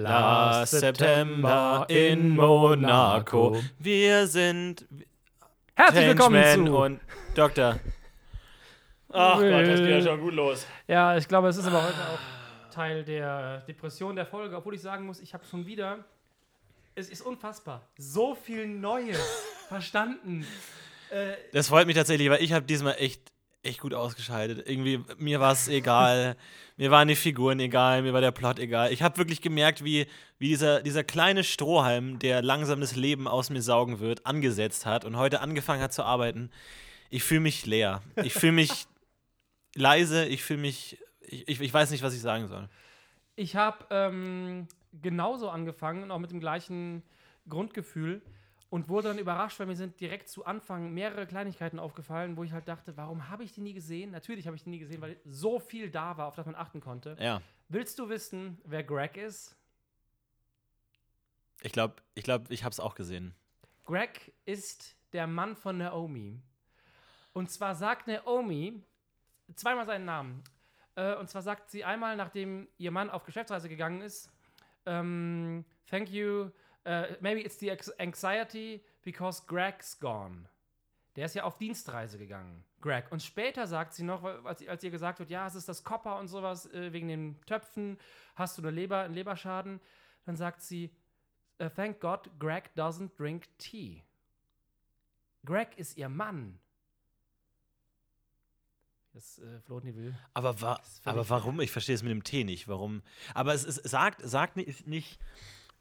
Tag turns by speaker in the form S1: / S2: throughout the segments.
S1: Last September in Monaco. Wir sind
S2: Herzlich willkommen
S1: Changeman
S2: zu.
S1: und Doktor. Ach Gott, das geht ja schon gut los.
S2: Ja, ich glaube, es ist aber heute auch Teil der Depression der Folge, obwohl ich sagen muss, ich habe schon wieder. Es ist unfassbar. So viel Neues verstanden. Äh,
S1: Das freut mich tatsächlich, weil ich habe diesmal echt, echt gut ausgeschaltet. Irgendwie, mir war es egal. mir waren die Figuren egal, mir war der Plot egal. Ich habe wirklich gemerkt, wie, wie dieser, dieser kleine Strohhalm, der langsam das Leben aus mir saugen wird, angesetzt hat und heute angefangen hat zu arbeiten. Ich fühle mich leer. Ich fühle mich leise. Ich fühle mich. Ich, ich, ich weiß nicht, was ich sagen soll.
S2: ich habe ähm, genauso angefangen und auch mit dem gleichen Grundgefühl und wurde dann überrascht, weil mir sind direkt zu Anfang mehrere Kleinigkeiten aufgefallen, wo ich halt dachte, warum habe ich die nie gesehen? Natürlich habe ich die nie gesehen, weil so viel da war, auf das man achten konnte.
S1: Ja.
S2: Willst du wissen, wer Greg ist?
S1: Ich glaube, ich, glaub, ich habe es auch gesehen.
S2: Greg ist der Mann von Naomi. Und zwar sagt Naomi zweimal seinen Namen. Äh, und zwar sagt sie einmal, nachdem ihr Mann auf Geschäftsreise gegangen ist, ähm, thank you, äh, maybe it's the anxiety because Greg's gone. Der ist ja auf Dienstreise gegangen, Greg. Und später sagt sie noch, als, als ihr gesagt wird, ja, es ist das Kopper und sowas, äh, wegen den Töpfen, hast du eine Leber, einen Leberschaden, dann sagt sie, Uh, thank God, Greg doesn't drink tea. Greg ist ihr Mann. Das äh, Floaten will.
S1: Aber, wa aber warum? Ich verstehe es mit dem T nicht. Warum? Aber es, es sagt, sagt nicht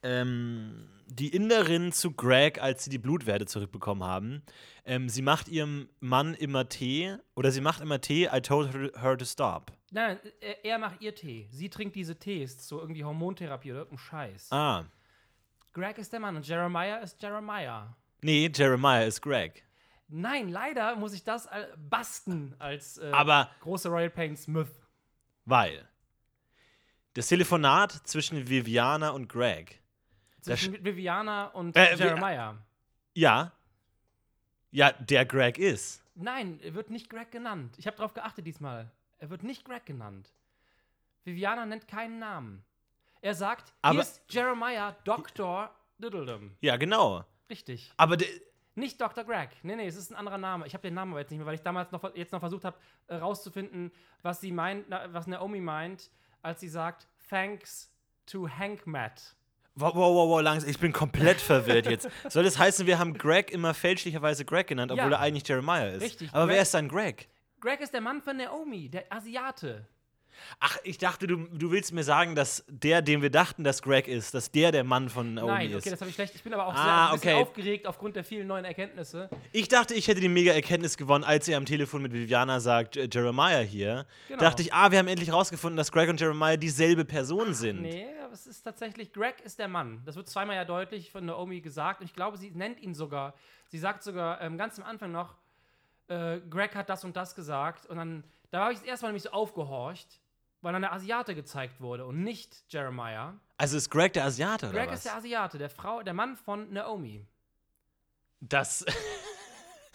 S1: ähm, die Inderin zu Greg, als sie die Blutwerte zurückbekommen haben. Ähm, sie macht ihrem Mann immer Tee oder sie macht immer Tee. I told her, to stop.
S2: Nein, er, er macht ihr Tee. Sie trinkt diese Tees, so irgendwie Hormontherapie oder irgendein Scheiß.
S1: Ah,
S2: Greg ist der Mann und Jeremiah ist Jeremiah.
S1: nee, Jeremiah ist Greg.
S2: Nein, leider muss ich das basten als äh,
S1: Aber
S2: große Royal Pains Myth.
S1: weil das Telefonat zwischen Viviana und Greg.
S2: Zwischen Viviana und
S1: Äh,
S2: Jeremiah.
S1: Ja. Ja, der Greg ist.
S2: Nein, er wird nicht Greg genannt. Ich habe darauf geachtet diesmal. Er wird nicht Greg genannt. Viviana nennt keinen Namen. Er sagt,
S1: Aber-
S2: hier ist Jeremiah Dr. Diddledum.
S1: Ja, genau.
S2: Richtig.
S1: Aber
S2: Nicht Dr. Greg. Nee, nee, es ist ein anderer Name. Ich habe den Namen aber jetzt nicht mehr, weil ich damals noch jetzt noch versucht habe, äh, rauszufinden, was sie meint, na, was Naomi meint, als sie sagt, thanks to Hank Matt.
S1: Wow, wow, wow, wow, langsam. Ich bin komplett verwirrt jetzt. Soll das heißen, wir haben Greg immer fälschlicherweise Greg genannt, obwohl
S2: Ja.
S1: er eigentlich Jeremiah ist?
S2: Richtig,
S1: Aber
S2: Greg-
S1: wer ist dann Greg?
S2: Greg ist der Mann von Naomi, der Asiate.
S1: Ach, ich dachte, du, du willst mir sagen, dass der, den wir dachten, dass Greg ist, dass der der Mann von Naomi
S2: Nein,
S1: ist.
S2: okay, das habe ich schlecht. Ich bin aber auch
S1: Ah,
S2: sehr
S1: okay.
S2: aufgeregt aufgrund der vielen neuen Erkenntnisse.
S1: ich dachte, ich hätte die mega Erkenntnis gewonnen, als er am Telefon mit Viviana sagt, äh, Jeremiah hier.
S2: Genau.
S1: Dachte ich, ah, wir haben endlich rausgefunden, dass Greg und Jeremiah dieselbe Person sind.
S2: Nee, es ist tatsächlich, Greg ist der Mann. Das wird zweimal ja deutlich von Naomi gesagt. Und ich glaube, sie nennt ihn sogar. Sie sagt sogar ähm, ganz am Anfang noch, äh, Greg hat das und das gesagt. Und dann, da habe ich das erste Mal nämlich so aufgehorcht, weil dann der Asiate gezeigt wurde und nicht Jeremiah.
S1: Also ist Greg der Asiate, oder
S2: Greg ist der Asiate, der Frau, der Mann von Naomi.
S1: Das.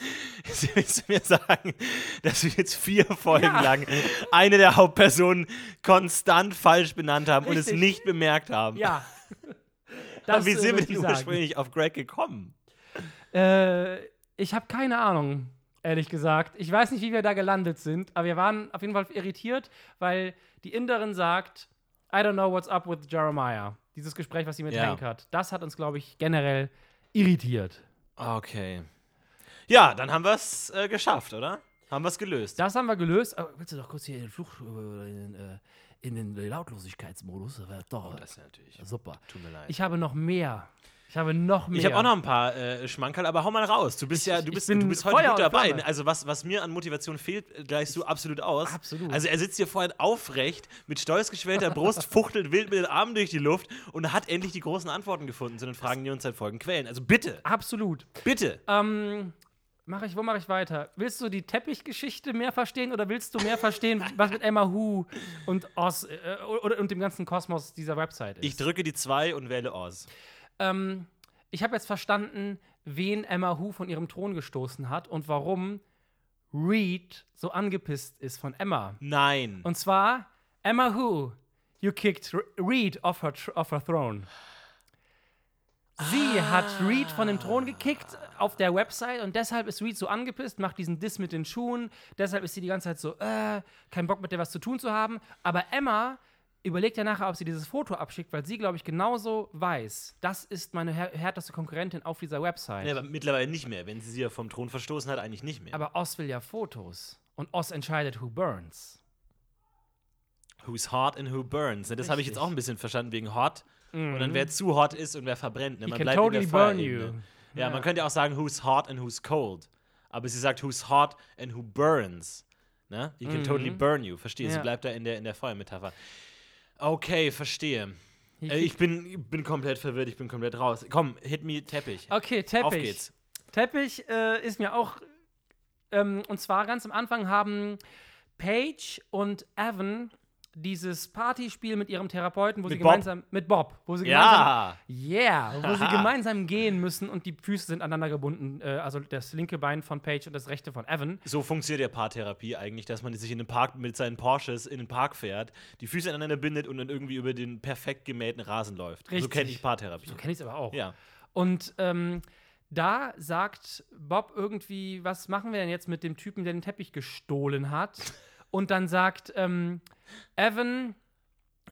S1: Willst du mir sagen, dass wir jetzt vier Folgen
S2: Ja.
S1: lang eine der Hauptpersonen konstant falsch benannt haben und es
S2: Richtig.
S1: nicht bemerkt haben?
S2: Ja.
S1: Aber wie sind wir denn ursprünglich auf Greg gekommen?
S2: Äh, ich habe keine Ahnung, ehrlich gesagt. Ich weiß nicht, wie wir da gelandet sind, aber wir waren auf jeden Fall irritiert, weil die Inderin sagt, I don't know what's up with Jeremiah. Dieses Gespräch, was sie mit
S1: Ja.
S2: Hank hat. Das hat uns, glaube ich, generell irritiert.
S1: Okay. Ja, dann haben wir es äh, geschafft, oder? Haben wir es gelöst.
S2: Das haben wir gelöst. Aber willst du doch kurz hier in den Fluch, äh, in, den, äh, in den Lautlosigkeitsmodus? Doch
S1: das ist natürlich.
S2: super.
S1: Tut mir leid.
S2: Ich habe noch mehr. Ich habe noch mehr.
S1: Ich habe auch noch ein paar äh, Schmankerl, aber hau mal raus. Du bist ja, du bist, du bist heute gut dabei.
S2: Flamme.
S1: Also was, was mir an Motivation fehlt, äh, gleichst du absolut aus.
S2: Absolut.
S1: Also er sitzt hier vorhin aufrecht, mit stolz geschwellter Brust, fuchtelt wild mit den Armen durch die Luft und hat endlich die großen Antworten gefunden zu den Fragen, die uns seit Folgen quälen. Also bitte,
S2: Absolut.
S1: bitte.
S2: Ähm, mach ich, wo mache ich weiter? Willst du die Teppichgeschichte mehr verstehen oder willst du mehr verstehen, was mit Emma Hu und Oz äh, oder, und dem ganzen Kosmos dieser Website ist?
S1: Ich drücke die 2 und wähle Oz.
S2: ähm, ich habe jetzt verstanden, wen Emma Hu von ihrem Thron gestoßen hat und warum Reed so angepisst ist von Emma.
S1: Nein.
S2: Und zwar, Emma Hu, you kicked Reed off her, off her throne. Sie hat Reed von dem Thron gekickt auf der Website und deshalb ist Reed so angepisst, macht diesen Diss mit den Schuhen. Deshalb ist sie die ganze Zeit so, äh, kein Bock mit der was zu tun zu haben. Aber Emma überlegt ja nachher, ob sie dieses Foto abschickt, weil sie, glaube ich, genauso weiß, das ist meine här härteste Konkurrentin auf dieser Website.
S1: Ja, aber mittlerweile nicht mehr. Wenn sie sie ja vom Thron verstoßen hat, eigentlich nicht mehr.
S2: aber Oz will ja Fotos. Und Oz entscheidet, who burns.
S1: Who's hot and who burns. Das habe ich jetzt auch ein bisschen verstanden wegen hot. Und dann wer zu hot ist und wer verbrennt. Ne?
S2: He
S1: Man
S2: can
S1: bleibt
S2: totally
S1: in der
S2: burn you.
S1: Ja,
S2: Ja.
S1: man könnte auch sagen, who's hot and who's cold. Aber sie sagt, who's hot and who burns. Ne? He can totally burn you. Verstehe. Sie
S2: Mhm. Ja.
S1: bleibt da in der, in der Feuermetapher. Okay, verstehe.
S2: He
S1: Äh, ich bin, bin komplett verwirrt, ich bin komplett raus. Komm, hit me Teppich.
S2: Okay, Teppich.
S1: Auf geht's.
S2: Teppich äh, ist mir auch. Ähm, und zwar ganz am Anfang haben Paige und Evan dieses Partyspiel mit ihrem Therapeuten, wo sie
S1: Mit Bob?
S2: gemeinsam. Mit Bob. Wo sie gemeinsam.
S1: Ja!
S2: Yeah! Wo sie gemeinsam gehen müssen und die Füße sind aneinander gebunden. Äh, also das linke Bein von Paige und das rechte von Evan.
S1: So funktioniert ja Paartherapie eigentlich, dass man sich in den Park mit seinen Porsches in den Park fährt, die Füße aneinander bindet und dann irgendwie über den perfekt gemähten Rasen läuft. So
S2: Richtig.
S1: kenne ich Paartherapie.
S2: So kenne ich es aber auch.
S1: Ja.
S2: Und ähm, da sagt Bob irgendwie, was machen wir denn jetzt mit dem Typen, der den Teppich gestohlen hat? Und dann sagt ähm, Evan,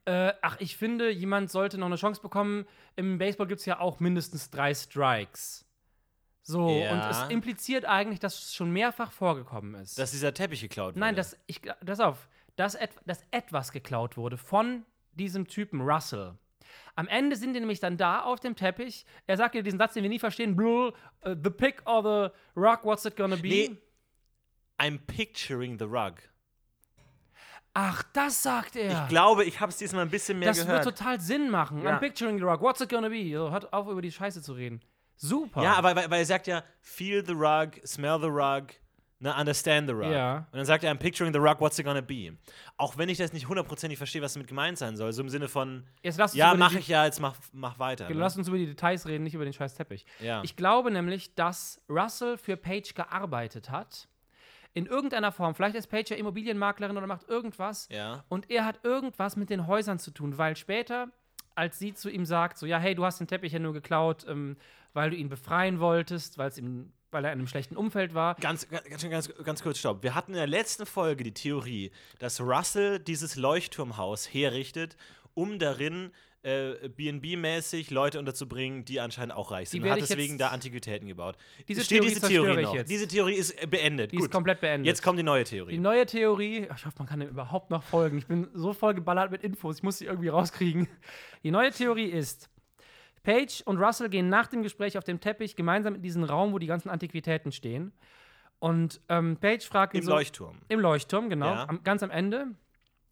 S2: äh, ach, ich finde, jemand sollte noch eine Chance bekommen. Im Baseball gibt es ja auch mindestens drei Strikes. So,
S1: Ja.
S2: und es impliziert eigentlich, dass es schon mehrfach vorgekommen ist.
S1: Dass dieser Teppich geklaut wurde.
S2: Nein, dass ich, das auf, dass, et, dass etwas geklaut wurde von diesem Typen Russell. Am Ende sind die nämlich dann da auf dem Teppich. Er sagt dir diesen Satz, den wir nie verstehen: Blue, uh, the pick or the rock, what's it gonna be?
S1: Nee. I'm picturing the rug.
S2: Ach, das sagt er.
S1: Ich glaube, ich habe es diesmal ein bisschen mehr
S2: das
S1: gehört.
S2: wird total Sinn machen.
S1: Ja.
S2: I'm picturing the rock, what's it gonna be? So, hört auf, über die Scheiße zu reden. Super.
S1: ja, aber weil, weil er sagt ja, feel the rug, smell the rug, ne, understand the rug.
S2: Ja.
S1: Und dann sagt er, I'm picturing the rug, what's it gonna be? Auch wenn ich das nicht hundertprozentig verstehe, was damit gemeint sein soll. So im Sinne von,
S2: Jetzt lass uns
S1: ja, mach ich ja, jetzt mach, mach weiter. Ne?
S2: Lass uns über die Details reden, nicht über den scheiß Teppich.
S1: Ja.
S2: Ich glaube nämlich, dass Russell für Page gearbeitet hat. In irgendeiner Form. Vielleicht ist Page ja Immobilienmaklerin oder macht irgendwas.
S1: Ja.
S2: Und er hat irgendwas mit den Häusern zu tun, weil später, als sie zu ihm sagt, so, ja, hey, du hast den Teppich ja nur geklaut, ähm, weil du ihn befreien wolltest, weil's ihm, weil er in einem schlechten Umfeld war.
S1: Ganz, ganz, ganz, ganz kurz, stopp. Wir hatten in der letzten Folge die Theorie, dass Russell dieses Leuchtturmhaus herrichtet, um darin äh, BNB-mäßig Leute unterzubringen, die anscheinend auch reich sind.
S2: Die
S1: Und hat deswegen da Antiquitäten gebaut.
S2: Diese
S1: Steht
S2: Theorie
S1: diese Theorie noch.
S2: jetzt.
S1: Diese Theorie ist äh, beendet.
S2: Die
S1: Gut.
S2: ist komplett beendet.
S1: Jetzt kommt die neue Theorie.
S2: Die neue Theorie, ich hoffe, man kann dem überhaupt noch folgen. Ich bin so voll geballert mit Infos, ich muss sie irgendwie rauskriegen. Die neue Theorie ist, Paige und Russell gehen nach dem Gespräch auf dem Teppich gemeinsam in diesen Raum, wo die ganzen Antiquitäten stehen. Und ähm, Paige fragt ihn
S1: Im
S2: so,
S1: Leuchtturm.
S2: Im Leuchtturm, genau.
S1: Ja.
S2: Am, ganz am Ende.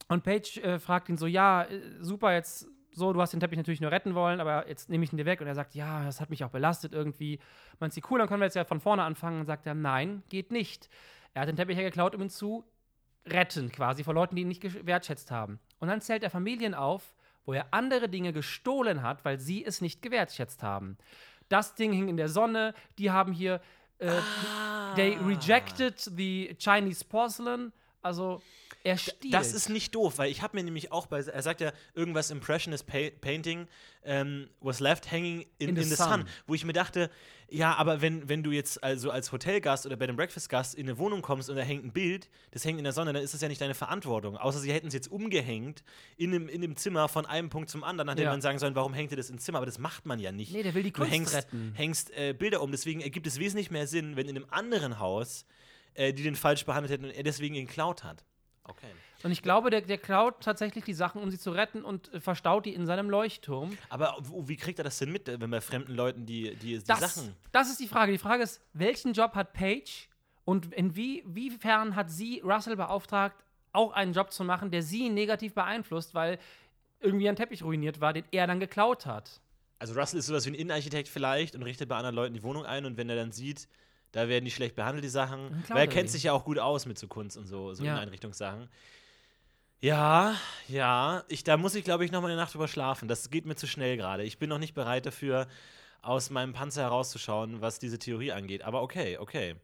S2: Und Paige äh, fragt ihn so: Ja, äh, super, jetzt so, du hast den Teppich natürlich nur retten wollen, aber jetzt nehme ich ihn dir weg. Und er sagt: Ja, das hat mich auch belastet irgendwie. Meint sie, cool, dann können wir jetzt ja von vorne anfangen. Und sagt er: Nein, geht nicht. Er hat den Teppich ja geklaut, um ihn zu retten, quasi, vor Leuten, die ihn nicht gewertschätzt haben. Und dann zählt er Familien auf, wo er andere Dinge gestohlen hat, weil sie es nicht gewertschätzt haben. Das Ding hing in der Sonne, die haben hier. Äh,
S1: Ah.
S2: They rejected the Chinese porcelain. Also, er stiehlt.
S1: Das ist nicht doof, weil ich habe mir nämlich auch bei, er sagt ja irgendwas Impressionist pa Painting ähm, was left hanging in, in, the, sun. wo ich mir dachte, ja, aber wenn, wenn du jetzt also als Hotelgast oder bei dem Breakfast-Gast in eine Wohnung kommst und da hängt ein Bild, das hängt in der Sonne, dann ist das ja nicht deine Verantwortung. Außer sie hätten es jetzt umgehängt in dem, in dem Zimmer von einem Punkt zum anderen, nachdem
S2: Ja.
S1: man sagen sollen, warum hängt ihr das ins Zimmer? Aber das macht man ja nicht.
S2: Nee, der will die
S1: du
S2: Kunst
S1: hängst,
S2: retten.
S1: hängst äh, Bilder um. Deswegen ergibt es wesentlich mehr Sinn, wenn in einem anderen Haus äh, die den falsch behandelt hätten und er deswegen ihn geklaut hat. Okay.
S2: Und ich glaube, der, der klaut tatsächlich die Sachen, um sie zu retten und äh, verstaut die in seinem Leuchtturm.
S1: Aber wie kriegt er das denn mit, äh, wenn bei fremden Leuten die, die, die
S2: Das,
S1: Sachen.
S2: das ist die Frage. Die Frage ist, welchen Job hat Paige und inwiefern hat sie Russell beauftragt, auch einen Job zu machen, der sie negativ beeinflusst, weil irgendwie ein Teppich ruiniert war, den er dann geklaut hat.
S1: Also Russell ist sowas wie ein Innenarchitekt vielleicht und richtet bei anderen Leuten die Wohnung ein und wenn er dann sieht, da werden die schlecht behandelt, die Sachen.
S2: Klaut
S1: Weil er kennt sich ja auch gut aus mit so Kunst und so, so
S2: Ja.
S1: Inneneinrichtungssachen. Ja, ja. Ich, da muss ich, glaube ich, noch mal eine Nacht drüber schlafen. Das geht mir zu schnell gerade. Ich bin noch nicht bereit dafür, aus meinem Panzer herauszuschauen, was diese Theorie angeht. Aber okay, okay.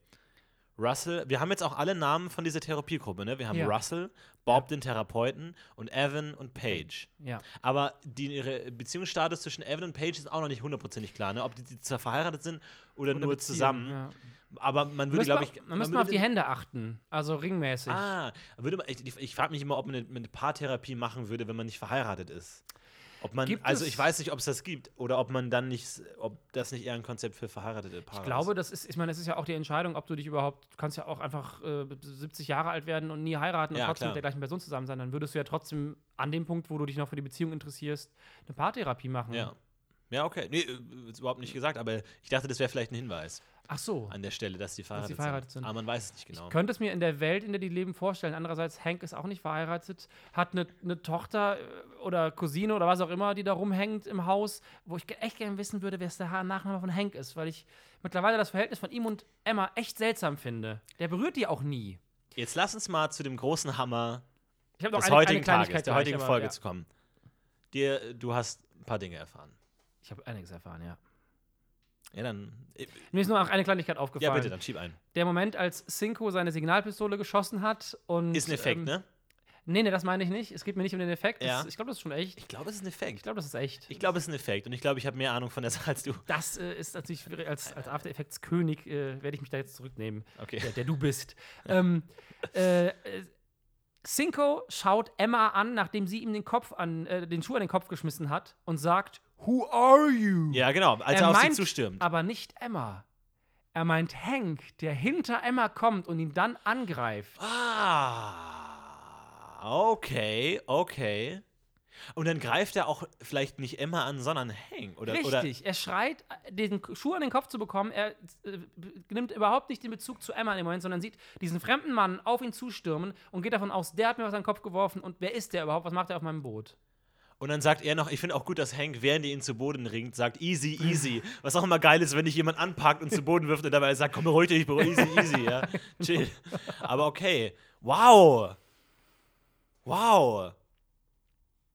S1: Russell, wir haben jetzt auch alle Namen von dieser Therapiegruppe, ne? Wir haben
S2: Ja.
S1: Russell, Bob den Therapeuten und Evan und Paige.
S2: Ja.
S1: Aber die, ihre Beziehungsstatus zwischen Evan und Paige ist auch noch nicht hundertprozentig klar, ne? Ob die, die zwar verheiratet sind oder, nur
S2: Beziehung,
S1: zusammen.
S2: Ja.
S1: Aber man würde, glaube ich.
S2: man müssen wir auf die Hände achten. Also ringmäßig.
S1: Ah, würde man, ich, ich frage mich immer, ob man eine, eine Paartherapie machen würde, wenn man nicht verheiratet ist. Ob man,
S2: Gibt
S1: also ich weiß nicht, ob es das gibt oder ob man dann nicht, ob das nicht eher ein Konzept für verheiratete Paare
S2: Ich glaube, das ist, ich meine, das ist ja auch die Entscheidung, ob du dich überhaupt, du kannst ja auch einfach äh, 70 Jahre alt werden und nie heiraten und
S1: Ja,
S2: trotzdem
S1: klar.
S2: mit der gleichen Person zusammen sein. Dann würdest du ja trotzdem an dem Punkt, wo du dich noch für die Beziehung interessierst, eine Paartherapie machen.
S1: ist. Ja. Ja, okay. Nee, äh, ist überhaupt nicht gesagt, aber ich dachte, das wäre vielleicht ein Hinweis
S2: Ach so.
S1: an der Stelle, dass die verheiratet,
S2: verheiratet sind.
S1: Aber man weiß es nicht genau.
S2: Ich könnte es mir in der Welt, in der die leben, vorstellen. Andererseits, Hank ist auch nicht verheiratet, hat eine, eine Tochter äh, oder Cousine oder was auch immer, die da rumhängt im Haus, wo ich echt gerne wissen würde, wer es der Nachname von Hank ist, weil ich mittlerweile das Verhältnis von ihm und Emma echt seltsam finde. Der berührt die auch nie.
S1: Jetzt lass uns mal zu dem großen Hammer
S2: Ich habe noch
S1: des
S2: eine, eine
S1: heutigen
S2: Kleinigkeit
S1: Tages, der heutigen
S2: aber,
S1: Folge
S2: ja.
S1: zu kommen. Dir, du hast ein paar Dinge erfahren.
S2: Ich habe einiges erfahren, ja.
S1: Ja, dann. äh,
S2: Mir ist nur noch eine Kleinigkeit aufgefallen.
S1: Ja, bitte, dann schieb ein.
S2: Der Moment, als Cinco seine Signalpistole geschossen hat und.
S1: Ist ein Effekt,
S2: ähm,
S1: ne?
S2: Nee, nee, das meine ich nicht. Es geht mir nicht um den Effekt. Das,
S1: Ja.
S2: Ich glaube, das ist schon echt.
S1: Ich glaube, es ist ein Effekt.
S2: Ich glaube, das ist echt.
S1: Ich glaube, es ist ein Effekt und ich glaube, ich habe mehr Ahnung von der Sache als du.
S2: das äh, ist natürlich als, als After Effects König äh, werde ich mich da jetzt zurücknehmen,
S1: Okay.
S2: der, der du bist. ähm, äh, äh, Cinco schaut Emma an, nachdem sie ihm den Kopf an, äh, den Schuh an den Kopf geschmissen hat und sagt, Who are you?
S1: Ja, genau, als er,
S2: er
S1: auf sie
S2: meint
S1: zustürmt.
S2: aber nicht Emma. Er meint Hank, der hinter Emma kommt und ihn dann angreift.
S1: Ah, okay, okay. Und dann greift er auch vielleicht nicht Emma an, sondern Hank. Oder, oder
S2: Richtig, er schreit, äh, den Schuh an den Kopf zu bekommen. Er äh, nimmt überhaupt nicht den Bezug zu Emma in dem Moment, sondern sieht diesen fremden Mann auf ihn zustürmen und geht davon aus, der hat mir was an den Kopf geworfen und wer ist der überhaupt? Was macht er auf meinem Boot?
S1: Und dann sagt er noch, ich finde auch gut, dass Hank, während er ihn zu Boden ringt, sagt easy, easy. Was auch immer geil ist, wenn dich jemand anpackt und zu Boden wirft und dabei sagt, komm, beruhig dich, beruhig easy, easy, ja. Chill. Aber okay. Wow. Wow.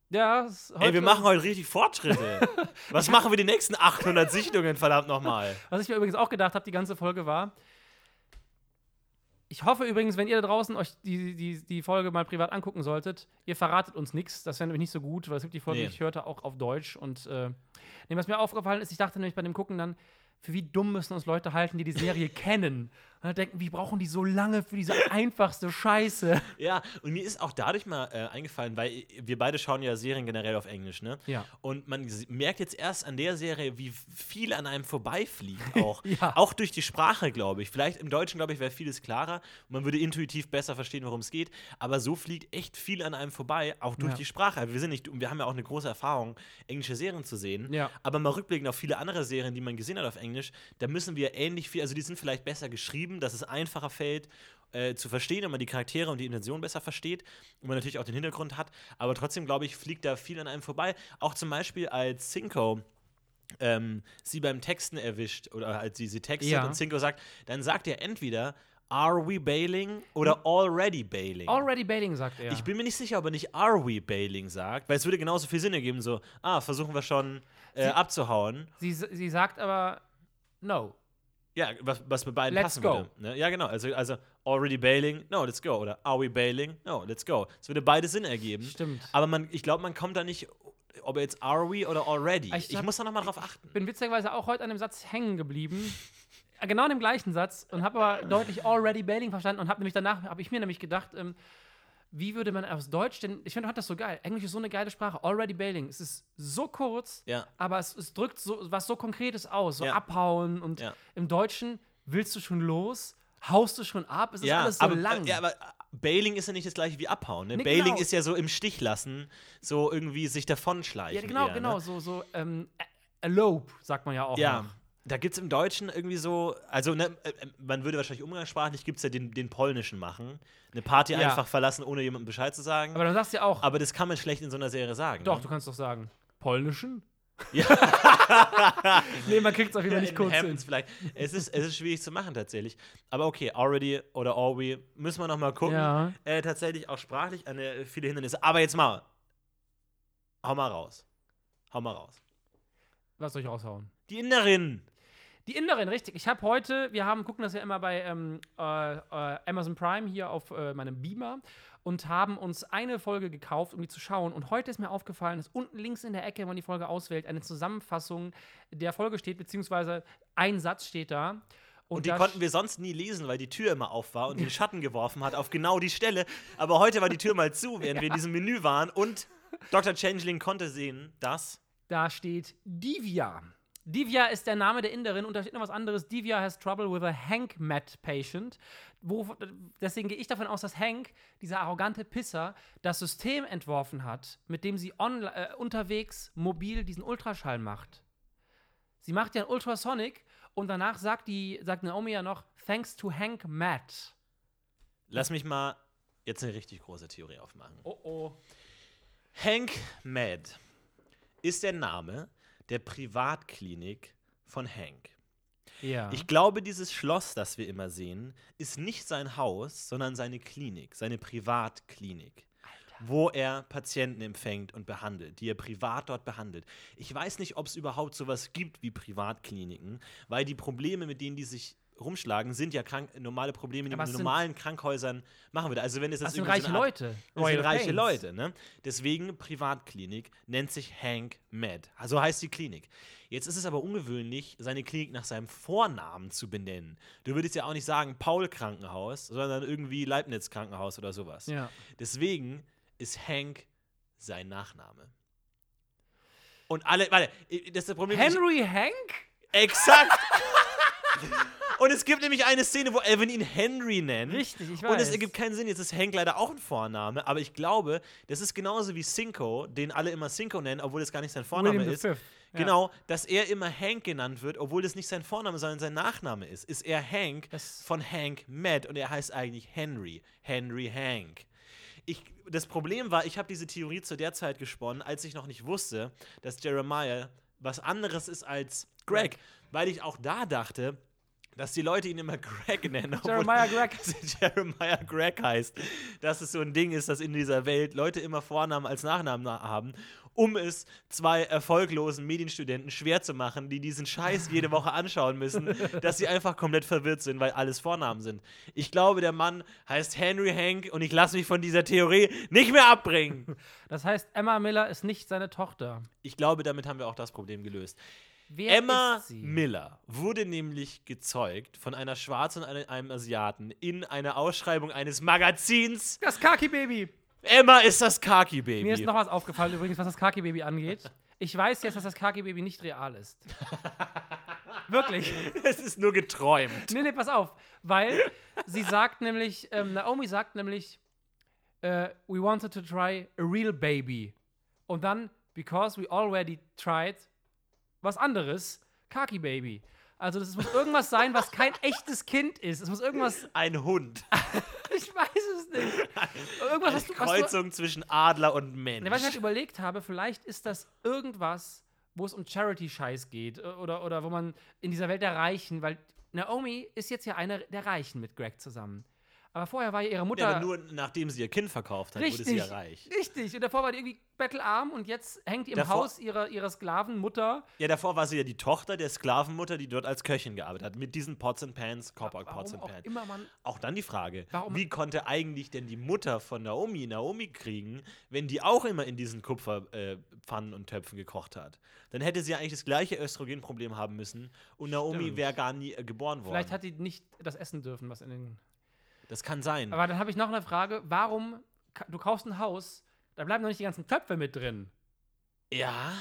S2: Ja,
S1: Ey, wir machen heute richtig Fortschritte. Was machen wir die nächsten 800 Sichtungen, verdammt nochmal?
S2: Was ich mir übrigens auch gedacht habe, die ganze Folge war. Ich hoffe übrigens, wenn ihr da draußen euch die, die, die Folge mal privat angucken solltet, ihr verratet uns nichts. Das wäre nämlich nicht so gut, weil es gibt die Folge,
S1: Nee.
S2: die ich hörte, auch auf Deutsch. Und äh, was mir aufgefallen ist, ich dachte nämlich bei dem Gucken dann, für wie dumm müssen uns Leute halten, die die Serie kennen. Und dann denken, wie brauchen die so lange für diese einfachste Scheiße?
S1: Ja, und mir ist auch dadurch mal äh, eingefallen, weil wir beide schauen ja Serien generell auf Englisch, ne?
S2: Ja.
S1: Und man merkt jetzt erst an der Serie, wie viel an einem vorbeifliegt auch.
S2: Ja.
S1: Auch durch die Sprache, glaube ich. Vielleicht im Deutschen, glaube ich, wäre vieles klarer. Man würde intuitiv besser verstehen, worum es geht. Aber so fliegt echt viel an einem vorbei, auch durch
S2: Ja.
S1: die Sprache. Wir sind nicht, wir haben ja auch eine große Erfahrung, englische Serien zu sehen.
S2: Ja.
S1: Aber mal rückblickend auf viele andere Serien, die man gesehen hat auf Englisch, da müssen wir ähnlich viel, also die sind vielleicht besser geschrieben, dass es einfacher fällt äh, zu verstehen und man die Charaktere und die Intention besser versteht und man natürlich auch den Hintergrund hat. Aber trotzdem, glaube ich, fliegt da viel an einem vorbei. Auch zum Beispiel als Cinco ähm, sie beim Texten erwischt oder als sie sie textet
S2: Ja.
S1: und Cinco sagt, dann sagt er entweder Are we bailing oder already bailing?
S2: Already bailing, sagt er.
S1: Ich bin mir nicht sicher, ob er nicht Are we bailing sagt, weil es würde genauso viel Sinn ergeben, so, ah, versuchen wir schon äh, abzuhauen.
S2: sie, sie sagt aber, no.
S1: Ja, was, was bei beiden
S2: Let's
S1: passen
S2: go.
S1: würde. Ne? Ja, genau. Also, also already bailing, no, let's go. Oder are we bailing? No, let's go. Es würde beide Sinn ergeben.
S2: Stimmt.
S1: Aber man, ich glaube, man kommt da nicht, ob jetzt are we oder already.
S2: Ich
S1: Ich,
S2: hab-
S1: muss da nochmal drauf achten.
S2: bin witzigerweise auch heute an dem Satz hängen geblieben. Genau an dem gleichen Satz und habe aber deutlich already bailing verstanden und habe nämlich danach, habe ich mir nämlich gedacht, ähm, wie würde man aus Deutsch denn, ich finde, hat das so geil. Englisch ist so eine geile Sprache. Already bailing. Es ist so kurz,
S1: Ja.
S2: aber es, es drückt so was so Konkretes aus. So
S1: Ja.
S2: abhauen und
S1: Ja.
S2: im Deutschen willst du schon los, haust du schon ab, es ist
S1: ja,
S2: alles so
S1: aber,
S2: lang.
S1: Ja, aber äh, Bailing ist ja nicht das gleiche wie abhauen. Ne?
S2: Nee,
S1: Bailing
S2: genau.
S1: ist ja so im Stich lassen, so irgendwie sich davonschleichen.
S2: ja, genau,
S1: eher,
S2: genau.
S1: Ne?
S2: So, so ähm, elope, sagt man ja auch
S1: Ja.
S2: noch.
S1: Da gibt es im Deutschen irgendwie so, also ne, äh, äh, man würde wahrscheinlich umgangssprachlich, gibt es ja den, den polnischen machen. Eine Party
S2: Ja.
S1: einfach verlassen, ohne jemandem Bescheid zu sagen.
S2: Aber dann sagst du ja auch,
S1: Aber das kann man schlecht in so einer Serie sagen.
S2: doch,
S1: ne?
S2: du kannst doch sagen, polnischen?
S1: Ja.
S2: nee, man kriegt es auf jeden Fall nicht kurz hin.
S1: Vielleicht. Es ist, es ist schwierig zu machen tatsächlich. Aber okay, already oder alwe müssen wir noch mal gucken.
S2: Ja.
S1: Äh, tatsächlich auch sprachlich eine, äh, viele Hindernisse. Aber jetzt mal, hau mal raus. Hau mal raus.
S2: Was soll ich raushauen?
S1: Die Inderin.
S2: Die Inderin, richtig. Ich habe heute, wir haben, gucken das ja immer bei ähm, äh, äh, Amazon Prime hier auf äh, meinem Beamer und haben uns eine Folge gekauft, um die zu schauen. Und heute ist mir aufgefallen, dass unten links in der Ecke, wenn man die Folge auswählt, eine Zusammenfassung der Folge steht, beziehungsweise ein Satz steht da.
S1: Und die
S2: da
S1: konnten wir sonst nie lesen, weil die Tür immer auf war und den Schatten geworfen hat auf genau die Stelle. Aber heute war die Tür mal zu, während wir in diesem Menü waren. Und Dr. Changeling konnte sehen, dass.
S2: Da steht Divya. Divya ist der Name der Inderin und da steht noch was anderes. Divya has trouble with a Hank Met patient. Wo, deswegen gehe ich davon aus, dass Hank, dieser arrogante Pisser, das System entworfen hat, mit dem sie äh, unterwegs mobil diesen Ultraschall macht. Sie macht ja einen Ultrasonic und danach sagt, die, sagt Naomi ja noch, thanks to Hank Matt.
S1: Lass mich mal jetzt eine richtig große Theorie aufmachen.
S2: Oh oh.
S1: Hank Mad ist der Name der Privatklinik von Hank.
S2: Ja.
S1: Ich glaube, dieses Schloss, das wir immer sehen, ist nicht sein Haus, sondern seine Klinik, seine Privatklinik, wo er Patienten empfängt und behandelt, die er privat dort behandelt. Ich weiß nicht, ob es überhaupt sowas gibt wie Privatkliniken, weil die Probleme, mit denen die sich rumschlagen, sind ja krank normale Probleme, die man in normalen Krankhäusern machen würde. Also wenn es
S2: das
S1: jetzt
S2: sind
S1: so
S2: reiche
S1: eine Art-
S2: Leute.
S1: das sind reiche
S2: Pains.
S1: Leute, ne? Deswegen Privatklinik nennt sich Hank Med. So heißt die Klinik. Jetzt ist es aber ungewöhnlich, seine Klinik nach seinem Vornamen zu benennen. Du würdest ja auch nicht sagen Paul Krankenhaus, sondern irgendwie Leibniz Krankenhaus oder sowas.
S2: Ja.
S1: Deswegen ist Hank sein Nachname. Und alle, warte, das ist das Problem. ich-
S2: Henry Hank?
S1: Exakt! Und es gibt nämlich eine Szene, wo Evan ihn Henry nennt.
S2: Richtig, ich
S1: Und es
S2: weiß.
S1: ergibt keinen Sinn. Jetzt ist Hank leider auch ein Vorname, aber ich glaube, das ist genauso wie Cinco, den alle immer Cinco nennen, obwohl das gar nicht sein Vorname
S2: William
S1: ist.
S2: Ja.
S1: Genau, dass er immer Hank genannt wird, obwohl das nicht sein Vorname, sondern sein Nachname ist. Ist er Hank
S2: Das-
S1: von Hank Mad und er heißt eigentlich Henry. Henry Hank. Ich, das Problem war, ich habe diese Theorie zu der Zeit gesponnen, als ich noch nicht wusste, dass Jeremiah was anderes ist als Greg, weil ich auch da dachte, dass die Leute ihn immer Greg nennen.
S2: Jeremiah Greg.
S1: Jeremiah Greg heißt. Dass es so ein Ding ist, dass in dieser Welt Leute immer Vornamen als Nachnamen na- haben, um es zwei erfolglosen Medienstudenten schwer zu machen, die diesen Scheiß jede Woche anschauen müssen, dass sie einfach komplett verwirrt sind, weil alles Vornamen sind. Ich glaube, der Mann heißt Henry Hank und ich lasse mich von dieser Theorie nicht mehr abbringen.
S2: Das heißt, Emma Miller ist nicht seine Tochter.
S1: Ich glaube, damit haben wir auch das Problem gelöst.
S2: Wer
S1: Emma? Miller wurde nämlich gezeugt von einer Schwarzen und einem- Asiaten in einer Ausschreibung eines Magazins.
S2: Das Kaki Baby.
S1: Emma ist das Kaki-Baby.
S2: Mir ist noch was aufgefallen übrigens, was das Kaki Baby angeht. Ich weiß jetzt, dass das Kaki Baby nicht real ist. Wirklich.
S1: es ist nur geträumt.
S2: Nee, nee, pass auf. Weil sie sagt nämlich, ähm, Naomi sagt nämlich, äh, we wanted to try a real baby. Und dann, because we already tried was anderes, Kaki Baby. Also das muss irgendwas sein, was kein echtes Kind ist. Es muss irgendwas,
S1: Ein Hund.
S2: ich weiß es nicht. Irgendwas, was du, was du,
S1: Kreuzung zwischen Adler und Mensch.
S2: Ne, was ich halt überlegt habe, vielleicht ist das irgendwas, wo es um Charity-Scheiß geht äh, oder, oder wo man in dieser Welt der Reichen, weil Naomi ist jetzt ja eine der Reichen mit Greg zusammen. Aber vorher war ja ihre Mutter.
S1: ja, aber nur nachdem sie ihr Kind verkauft hat, wurde
S2: richtig,
S1: sie ja reich.
S2: richtig. Und davor war die irgendwie bettelarm und jetzt hängt die im
S1: Davor-
S2: Haus ihrer, ihrer Sklavenmutter.
S1: Ja, davor war sie ja die Tochter der Sklavenmutter, die dort als Köchin gearbeitet hat. Mit diesen Pots and Pans, Copper Pots and
S2: auch
S1: Pans.
S2: immer man.
S1: Auch dann die Frage,
S2: Warum-
S1: wie konnte eigentlich denn die Mutter von Naomi Naomi kriegen, wenn die auch immer in diesen Kupferpfannen äh, und Töpfen gekocht hat? Dann hätte sie ja eigentlich das gleiche Östrogenproblem haben müssen und Naomi wäre gar nie äh, geboren worden.
S2: Vielleicht hat die nicht das essen dürfen, was in den.
S1: Das kann sein.
S2: Aber dann habe ich noch eine Frage: Warum, du kaufst ein Haus, da bleiben noch nicht die ganzen Töpfe mit drin?
S1: ja,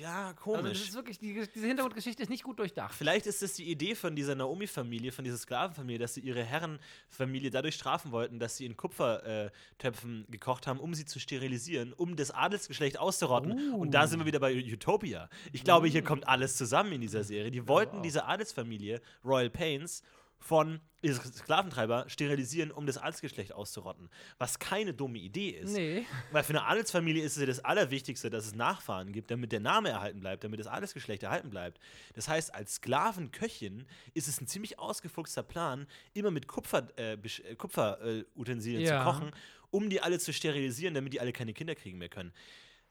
S1: ja,
S2: Also
S1: komisch.
S2: das ist wirklich, die, diese Hintergrundgeschichte ist nicht gut durchdacht.
S1: Vielleicht ist es die Idee von dieser Naomi-Familie, von dieser Sklavenfamilie, dass sie ihre Herrenfamilie dadurch strafen wollten, dass sie in Kupfertöpfen äh, gekocht haben, um sie zu sterilisieren, um das Adelsgeschlecht auszurotten. Und da sind wir wieder bei Utopia. Ich glaube, hier kommt alles zusammen in dieser Serie. Die wollten diese Adelsfamilie, Royal Pains, von Sklaventreiber sterilisieren, um das Adelsgeschlecht auszurotten. Was keine dumme Idee ist.
S2: Nee.
S1: Weil für eine Adelsfamilie ist es ja das Allerwichtigste, dass es Nachfahren gibt, damit der Name erhalten bleibt, damit das Adelsgeschlecht erhalten bleibt. Das heißt, als Sklavenköchin ist es ein ziemlich ausgefuchster Plan, immer mit Kupfer, äh, besch- äh, Kupferutensilien
S2: Ja.
S1: zu kochen, um die alle zu sterilisieren, damit die alle keine Kinder kriegen mehr können.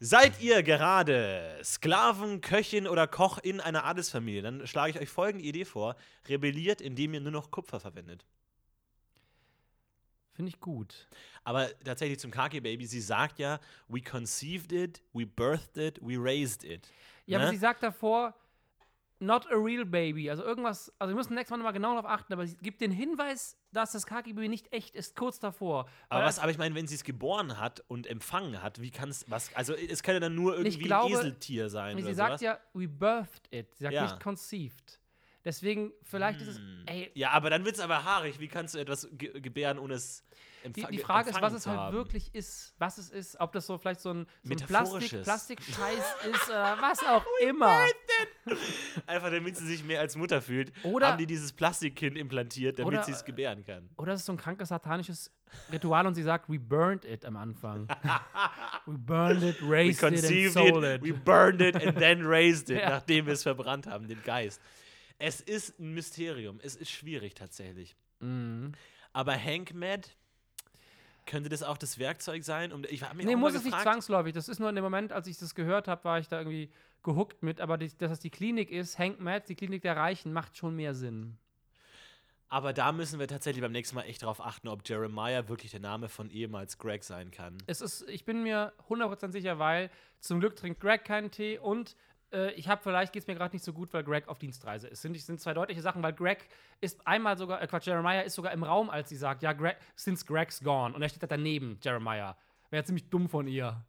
S1: Seid ihr gerade Sklaven, Köchin oder Koch in einer Adelsfamilie? Dann schlage ich euch folgende Idee vor. Rebelliert, indem ihr nur noch Kupfer verwendet.
S2: Finde ich gut.
S1: Aber tatsächlich zum Kaki Baby, sie sagt ja, we conceived it, we birthed it, we raised it.
S2: Ja,
S1: Ne?
S2: aber sie sagt davor, not a real baby. Also irgendwas, also wir müssen nächstes Mal nochmal genau darauf achten, aber sie gibt den Hinweis, dass das Kaki-Baby nicht echt ist, kurz davor.
S1: Aber was, aber ich meine, wenn sie es geboren hat und empfangen hat, wie kann es, was, also es kann ja dann nur irgendwie
S2: glaube-
S1: ein Eseltier sein
S2: sie sagt
S1: sowas.
S2: ja, we birthed it. Sie sagt
S1: Ja.
S2: nicht conceived. Deswegen, vielleicht ist es,
S1: Hm.
S2: ey,
S1: Ja, aber dann wird es aber haarig. Wie kannst du etwas ge gebären, ohne es
S2: die,
S1: empfa
S2: die Frage ist, was
S1: empfangen
S2: es halt
S1: haben?
S2: wirklich ist. Was es ist, ob das so vielleicht so ein, so ein Plastik. Plastikscheiß ist oder was auch immer.
S1: Einfach damit sie sich mehr als Mutter fühlt,
S2: Oder-
S1: haben die dieses Plastikkind implantiert, damit sie es gebären kann.
S2: Oder es ist so ein krankes satanisches Ritual und sie sagt, we burned it am Anfang. we burned it, raised it and
S1: conceived
S2: sold
S1: it,
S2: it.
S1: we burned it and then raised it,
S2: Ja.
S1: nachdem wir es verbrannt haben, den Geist. Es ist ein Mysterium. Es ist schwierig tatsächlich.
S2: Mhm.
S1: Aber Hank Mad, könnte das auch das Werkzeug sein? Um, ich mich
S2: Nee, muss es nicht zwangsläufig. Das ist nur in dem Moment, als ich das gehört habe, war ich da irgendwie gehuckt mit. Aber die, dass das die Klinik ist, Hank Matt, die Klinik der Reichen, macht schon mehr Sinn.
S1: Aber da müssen wir tatsächlich beim nächsten Mal echt drauf achten, ob Jeremiah wirklich der Name von ehemals Greg sein kann.
S2: Es ist, ich bin mir 100% sicher, weil zum Glück trinkt Greg keinen Tee und äh, ich habe vielleicht geht es mir gerade nicht so gut, weil Greg auf Dienstreise ist. Sind, sind zwei deutliche Sachen, weil Greg ist einmal sogar, äh, Quatsch, Jeremiah ist sogar im Raum, als sie sagt, ja, Greg, since Greg's gone. Und er steht da daneben, Jeremiah. Wäre ziemlich dumm von ihr.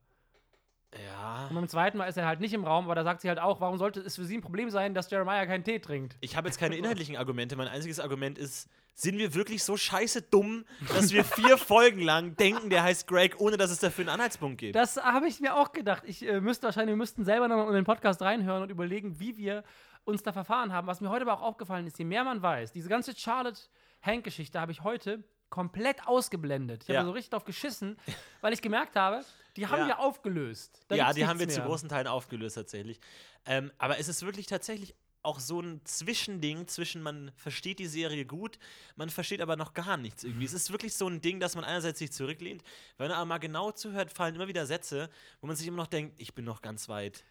S1: Ja.
S2: Und beim zweiten Mal ist er halt nicht im Raum, aber da sagt sie halt auch, warum sollte es für sie ein Problem sein, dass Jeremiah keinen Tee trinkt?
S1: Ich habe jetzt keine inhaltlichen Argumente. Mein einziges Argument ist, sind wir wirklich so scheiße dumm, dass wir vier Folgen lang denken, der heißt Greg, ohne dass es dafür einen Anhaltspunkt gibt?
S2: Das habe ich mir auch gedacht. Ich äh, müsste wahrscheinlich, wir müssten selber noch in den Podcast reinhören und überlegen, wie wir uns da verfahren haben. Was mir heute aber auch aufgefallen ist, je mehr man weiß, diese ganze Charlotte Hank-Geschichte habe ich heute komplett ausgeblendet. Ich
S1: Ja.
S2: habe so richtig drauf geschissen, weil ich gemerkt habe, die haben
S1: Ja.
S2: wir aufgelöst. Da
S1: ja, die haben wir
S2: nichts
S1: zu
S2: mehr.
S1: großen Teilen aufgelöst tatsächlich. Ähm, aber es ist wirklich tatsächlich auch so ein Zwischending zwischen, man versteht die Serie gut, man versteht aber noch gar nichts irgendwie. Es ist wirklich so ein Ding, dass man einerseits sich zurücklehnt, wenn man aber mal genau zuhört, fallen immer wieder Sätze, wo man sich immer noch denkt, ich bin noch ganz weit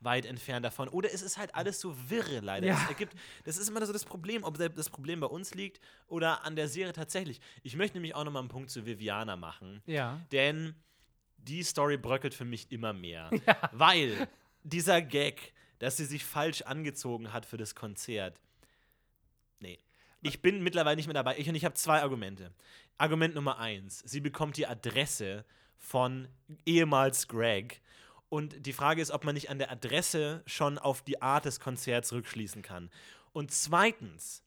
S1: weit entfernt davon. Oder es ist halt alles so wirre, leider.
S2: Ja.
S1: Es ergibt, das ist immer so das Problem, ob das Problem bei uns liegt oder an der Serie tatsächlich. Ich möchte nämlich auch noch mal einen Punkt zu Viviana machen.
S2: Ja.
S1: Denn die Story bröckelt für mich immer mehr. Weil dieser Gag, dass sie sich falsch angezogen hat für das Konzert. Nee. Ich bin mittlerweile nicht mehr dabei. Ich, und ich habe zwei Argumente. Argument Nummer eins: Sie bekommt die Adresse von ehemals Greg. Und die Frage ist, ob man nicht an der Adresse schon auf die Art des Konzerts rückschließen kann. Und zweitens,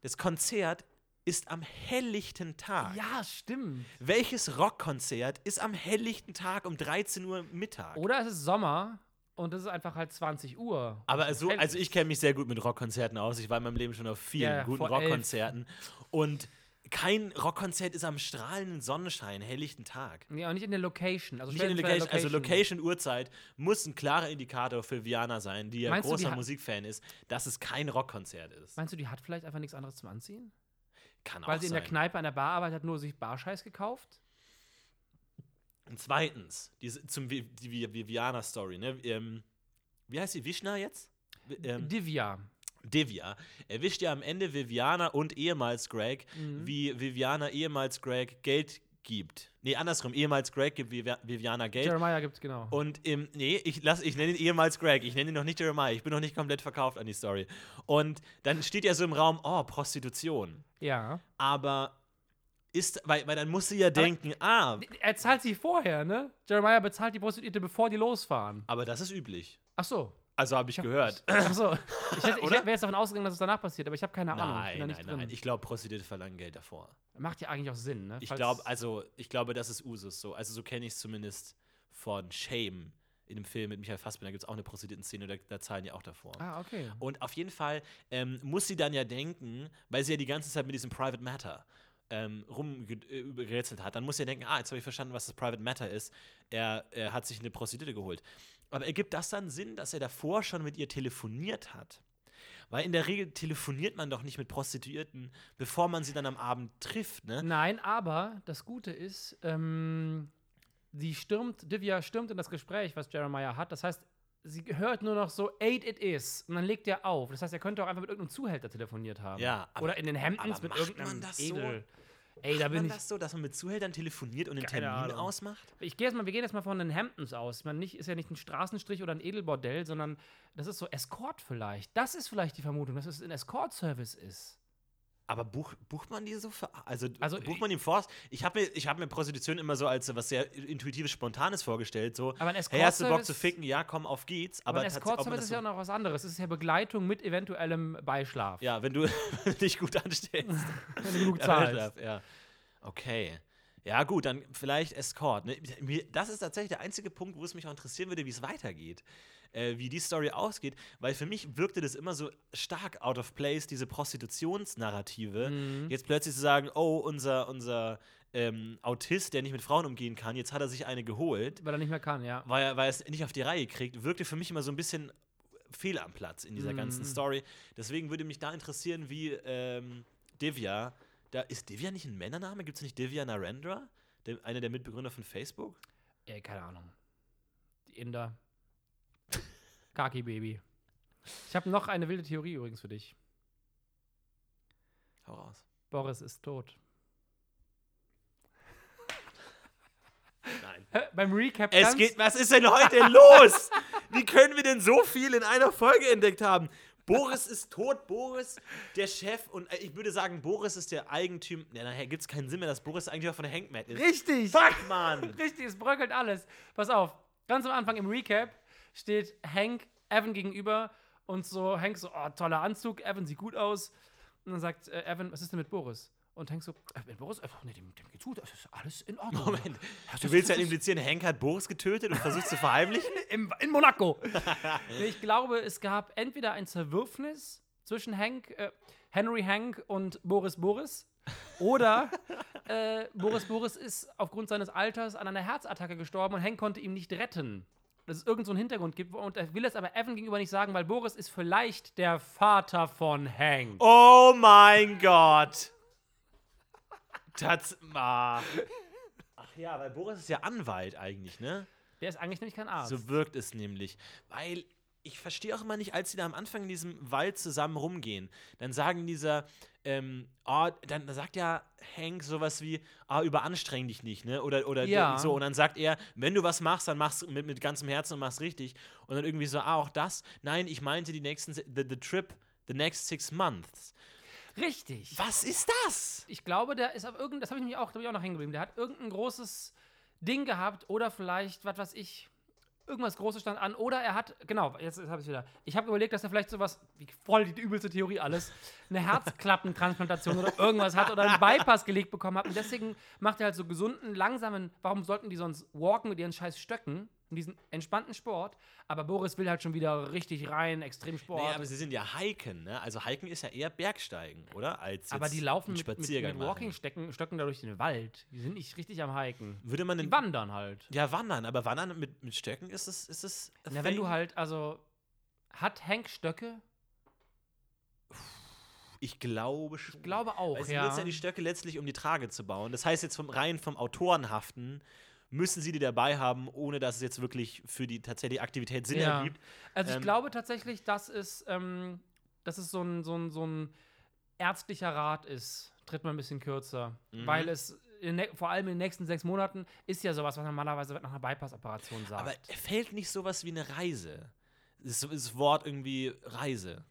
S1: das Konzert ist am helllichten Tag.
S2: Ja, stimmt.
S1: Welches Rockkonzert ist am helllichten Tag um 13 Uhr Mittag?
S2: Oder es ist Sommer und es ist einfach halt 20 Uhr.
S1: Aber so, also ich kenne mich sehr gut mit Rockkonzerten aus. Ich war in meinem Leben schon auf vielen
S2: Ja,
S1: guten. Rockkonzerten. Und kein Rockkonzert ist am strahlenden Sonnenschein, helllichten Tag.
S2: Ja, und nicht in der Location. Also
S1: Nicht in der
S2: vor,
S1: Location, also Location, Uhrzeit muss ein klarer Indikator für Viana sein, die ja
S2: Meinst die
S1: großer
S2: hat-
S1: Musikfan ist, dass es kein Rockkonzert ist.
S2: Meinst du, die hat vielleicht einfach nichts anderes zum Anziehen?
S1: Kann
S2: Weil sie in
S1: sein.
S2: der Kneipe an der Bar arbeitet, hat nur sich Barscheiß gekauft?
S1: Und zweitens, diese, zum Vi- die Vi- Viviana-Story, ne? Ähm, wie heißt sie? Vishna jetzt? Vi- Ähm,
S2: Divya.
S1: Divya erwischt ja am Ende Viviana und ehemals Greg,
S2: Mhm.
S1: wie Viviana ehemals Greg Geld gibt. Nee, andersrum, ehemals Greg gibt Vivi Viviana Geld.
S2: Jeremiah gibt's genau.
S1: Und im, nee, ich, lass, ich nenne ihn ehemals Greg, ich nenne ihn noch nicht Jeremiah, ich bin noch nicht komplett verkauft an die Story. Und dann steht ja so im Raum, oh, Prostitution.
S2: ja.
S1: Aber ist, weil, weil dann muss sie ja denken, ah,
S2: Er zahlt sie vorher, ne? Jeremiah bezahlt die Prostituierte, bevor die losfahren.
S1: aber das ist üblich.
S2: Ach so.
S1: Also habe ich gehört.
S2: Ach so. Ich, hätte- ich wäre jetzt davon ausgegangen, dass es danach passiert, aber ich habe keine Ahnung. ich
S1: Nein,
S2: da
S1: nein,
S2: nicht
S1: nein.
S2: drin.
S1: Ich glaube, Prostituierte verlangen Geld davor.
S2: Macht ja eigentlich auch Sinn, ne?
S1: Ich glaube, also, ich glaube, das ist Usus so. Also, so kenne ich es zumindest von Shame in dem Film mit Michael Fassbender. Da gibt es auch eine Prostituierten-Szene, da, da zahlen die auch davor.
S2: Ah, okay.
S1: Und auf jeden Fall ähm, muss sie dann ja denken, weil sie ja die ganze Zeit mit diesem Private Matter ähm, rumgerätselt hat, dann muss sie ja denken, ah, jetzt habe ich verstanden, was das Private Matter ist. Er, er hat sich eine Prostituierte geholt. Aber ergibt das dann Sinn, dass er davor schon mit ihr telefoniert hat? Weil in der Regel telefoniert man doch nicht mit Prostituierten, bevor man sie dann am Abend trifft, ne?
S2: Nein, aber das Gute ist, ähm, sie stürmt, Divya stürmt in das Gespräch, was Jeremiah hat. Das heißt, sie hört nur noch so, eight it is. Und dann legt er auf. Das heißt, er könnte auch einfach mit irgendeinem Zuhälter telefoniert haben.
S1: Ja, aber-
S2: Oder in den Hemdens mit irgendeinem
S1: man das so?
S2: Ey, da bin
S1: man
S2: ich.
S1: das so, dass man mit Zuhältern telefoniert und einen
S2: Keine
S1: Termin
S2: Ahnung.
S1: ausmacht?
S2: Ich gehe jetzt mal, wir gehen jetzt mal von den Hamptons aus. Ich meine, nicht, ist ja nicht ein Straßenstrich oder ein Edelbordell, sondern das ist so Escort vielleicht. Das ist vielleicht die Vermutung, dass es ein Escort-Service ist.
S1: Aber buch, bucht man die so für. Also,
S2: Also,
S1: bucht man die vor? Ich habe mir, ich hab mir Prostitution immer so als was sehr intuitives, spontanes vorgestellt. So,
S2: Aber ein
S1: hey, hast du Bock zu ficken? Ja, komm, auf geht's.
S2: Aber,
S1: Aber,
S2: ein Escort-Service ist ja
S1: so-
S2: noch was anderes. Es ist ja Begleitung mit eventuellem Beischlaf.
S1: Ja, wenn du dich gut anstellst.
S2: Wenn du genug
S1: Ja,
S2: zahlst.
S1: Ja. Okay. Ja, gut, dann vielleicht Escort. Ne? Das ist tatsächlich der einzige Punkt, wo es mich auch interessieren würde, wie es weitergeht. Äh, wie die Story ausgeht, weil für mich wirkte das immer so stark out of place, diese Prostitutionsnarrative.
S2: Mhm.
S1: Jetzt plötzlich zu sagen, oh, unser, unser ähm, Autist, der nicht mit Frauen umgehen kann, jetzt hat er sich eine geholt,
S2: Weil er nicht mehr kann, ja.
S1: weil er, weil er es nicht auf die Reihe kriegt, wirkte für mich immer so ein bisschen fehl am Platz in dieser ganzen
S2: Mhm.
S1: Story. Deswegen würde mich da interessieren, wie ähm, Divya, da ist Divya nicht ein Männername? Gibt es nicht Divya Narendra? Der, einer der Mitbegründer von Facebook?
S2: Ey, keine Ahnung. Die Inder. Kaki Baby. Ich habe noch eine wilde Theorie übrigens für dich.
S1: Hau raus.
S2: Boris ist tot.
S1: Nein.
S2: Beim Recap
S1: Es geht, was ist denn heute los? Wie können wir denn so viel in einer Folge entdeckt haben? Boris ist tot, Boris, der Chef, und äh, ich würde sagen, Boris ist der Eigentümer. Ja, daher gibt es keinen Sinn mehr, dass Boris eigentlich auch von der Hankmat ist.
S2: Richtig!
S1: Fuck, Mann!
S2: Richtig, es bröckelt alles. Pass auf, ganz am Anfang im Recap steht Hank Evan gegenüber und so, Hank so, oh, toller Anzug, Evan sieht gut aus. Und dann sagt äh, Evan, was ist denn mit Boris? Und Hank so, äh, Boris? Äh, nee, dem, dem geht's gut, das ist alles in Ordnung.
S1: Moment,
S2: Das
S1: du willst ja implizieren, Hank hat Boris getötet und versucht zu verheimlichen?
S2: Im, in Monaco. ich glaube, es gab entweder ein Zerwürfnis zwischen Hank, äh, Henry Hank und Boris Boris. Oder äh, Boris Boris ist aufgrund seines Alters an einer Herzattacke gestorben und Hank konnte ihn nicht retten. Dass es irgendeinen so einen Hintergrund gibt. Und er will es aber Evan gegenüber nicht sagen, weil Boris ist vielleicht der Vater von Hank.
S1: Oh mein Gott! Das. Ah. Ach ja, weil Boris ist ja Anwalt eigentlich, ne?
S2: Der ist eigentlich nämlich kein Arzt.
S1: So wirkt es nämlich. Weil ich verstehe auch immer nicht, als sie da am Anfang in diesem Wald zusammen rumgehen, dann sagen dieser, ähm, oh, dann sagt ja Hank sowas wie, ah, überanstreng dich nicht, ne? Oder, oder
S2: Ja.
S1: so. Und dann sagt er, wenn du was machst, dann machst mit, mit ganzem Herzen und machst richtig. Und dann irgendwie so, ah, auch das? Nein, ich meinte die nächsten, the, the trip, the next six months.
S2: Richtig.
S1: Was ist das?
S2: Ich glaube, der ist auf irgendein, das habe ich nämlich auch, da ich auch noch hängen geblieben. Der hat irgendein großes Ding gehabt oder vielleicht, was weiß ich, irgendwas Großes stand an. Oder er hat, genau, jetzt, jetzt habe ich wieder. Ich habe überlegt, dass er vielleicht sowas, wie voll die übelste Theorie alles, eine Herzklappentransplantation oder irgendwas hat oder einen Bypass gelegt bekommen hat. Und deswegen macht er halt so gesunden, langsamen, warum sollten die sonst walken mit ihren scheiß Stöcken? In diesen entspannten Sport. Aber Boris will halt schon wieder richtig rein, Extremsport.
S1: Naja, aber sie sind ja Hiken, ne? Also Hiken ist ja eher Bergsteigen, oder? Als
S2: Aber die laufen mit, mit, mit. Walking-Stöcken Stöcken da durch den Wald. Die sind nicht richtig am Hiken.
S1: Würde man
S2: Die
S1: denn
S2: wandern halt.
S1: Ja, wandern, aber wandern mit, mit Stöcken ist es. Ist es
S2: Na, wenn du halt, also. Hat Hank Stöcke?
S1: Ich glaube schon.
S2: Ich glaube auch,
S1: Weil sie
S2: ja.
S1: nutzen ja die Stöcke letztlich, um die Trage zu bauen. Das heißt, jetzt vom rein vom Autorenhaften müssen sie die dabei haben, ohne dass es jetzt wirklich für die tatsächliche Aktivität Sinn
S2: Ja.
S1: ergibt.
S2: Also ich
S1: ähm,
S2: glaube tatsächlich, dass es, ähm, dass es so ein, so, ein, so ein ärztlicher Rat ist. Tritt mal ein bisschen kürzer.
S1: Mhm.
S2: Weil es vor allem in den nächsten sechs Monaten ist ja sowas, was man normalerweise nach einer Bypass-Operation sagt.
S1: Aber fällt nicht sowas wie eine Reise? Das, das Wort irgendwie Reise.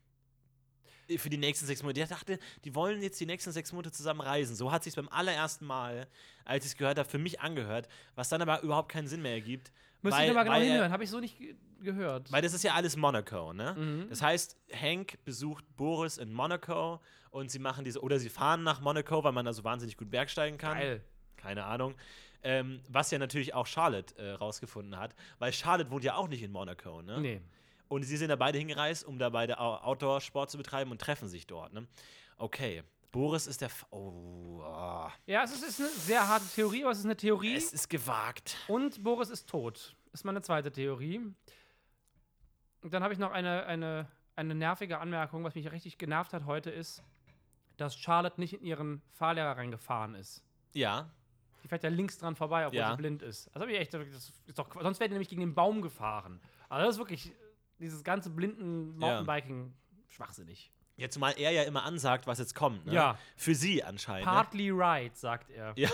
S1: Für die nächsten sechs Monate. Der dachte, die wollen jetzt die nächsten sechs Monate zusammen reisen. So hat sich beim allerersten Mal, als ich es gehört habe, für mich angehört, was dann aber überhaupt keinen Sinn mehr ergibt.
S2: Müsste ich nochmal genau hinhören. Habe ich so nicht ge gehört.
S1: Weil das ist ja alles Monaco, ne?
S2: Mhm.
S1: Das heißt, Hank besucht Boris in Monaco und sie machen diese, oder sie fahren nach Monaco, weil man da so wahnsinnig gut bergsteigen kann.
S2: Geil.
S1: Keine Ahnung. Ähm, was ja natürlich auch Charlotte äh, rausgefunden hat, weil Charlotte wohnt ja auch nicht in Monaco, ne?
S2: Nee.
S1: Und sie sind da beide hingereist, um da beide Outdoor-Sport zu betreiben und treffen sich dort, ne? Okay. Boris ist der. F oh, ah.
S2: Ja, es ist, ist eine sehr harte Theorie, aber es ist eine Theorie.
S1: Es ist gewagt.
S2: Und Boris ist tot. Ist meine zweite Theorie. Und dann habe ich noch eine, eine, eine nervige Anmerkung, was mich richtig genervt hat heute, ist, dass Charlotte nicht in ihren Fahrlehrer reingefahren ist.
S1: Ja.
S2: Die fährt ja links dran vorbei, obwohl
S1: Ja.
S2: sie blind ist. Das hab ich echt, das ist doch, sonst wäre die nämlich gegen den Baum gefahren. Also das ist wirklich dieses ganze blinden
S1: Ja.
S2: Mountainbiking schwachsinnig.
S1: Jetzt mal er ja immer ansagt, was jetzt kommt. Ne?
S2: Ja.
S1: Für sie anscheinend. Ne?
S2: Partly right, sagt er.
S1: Ja.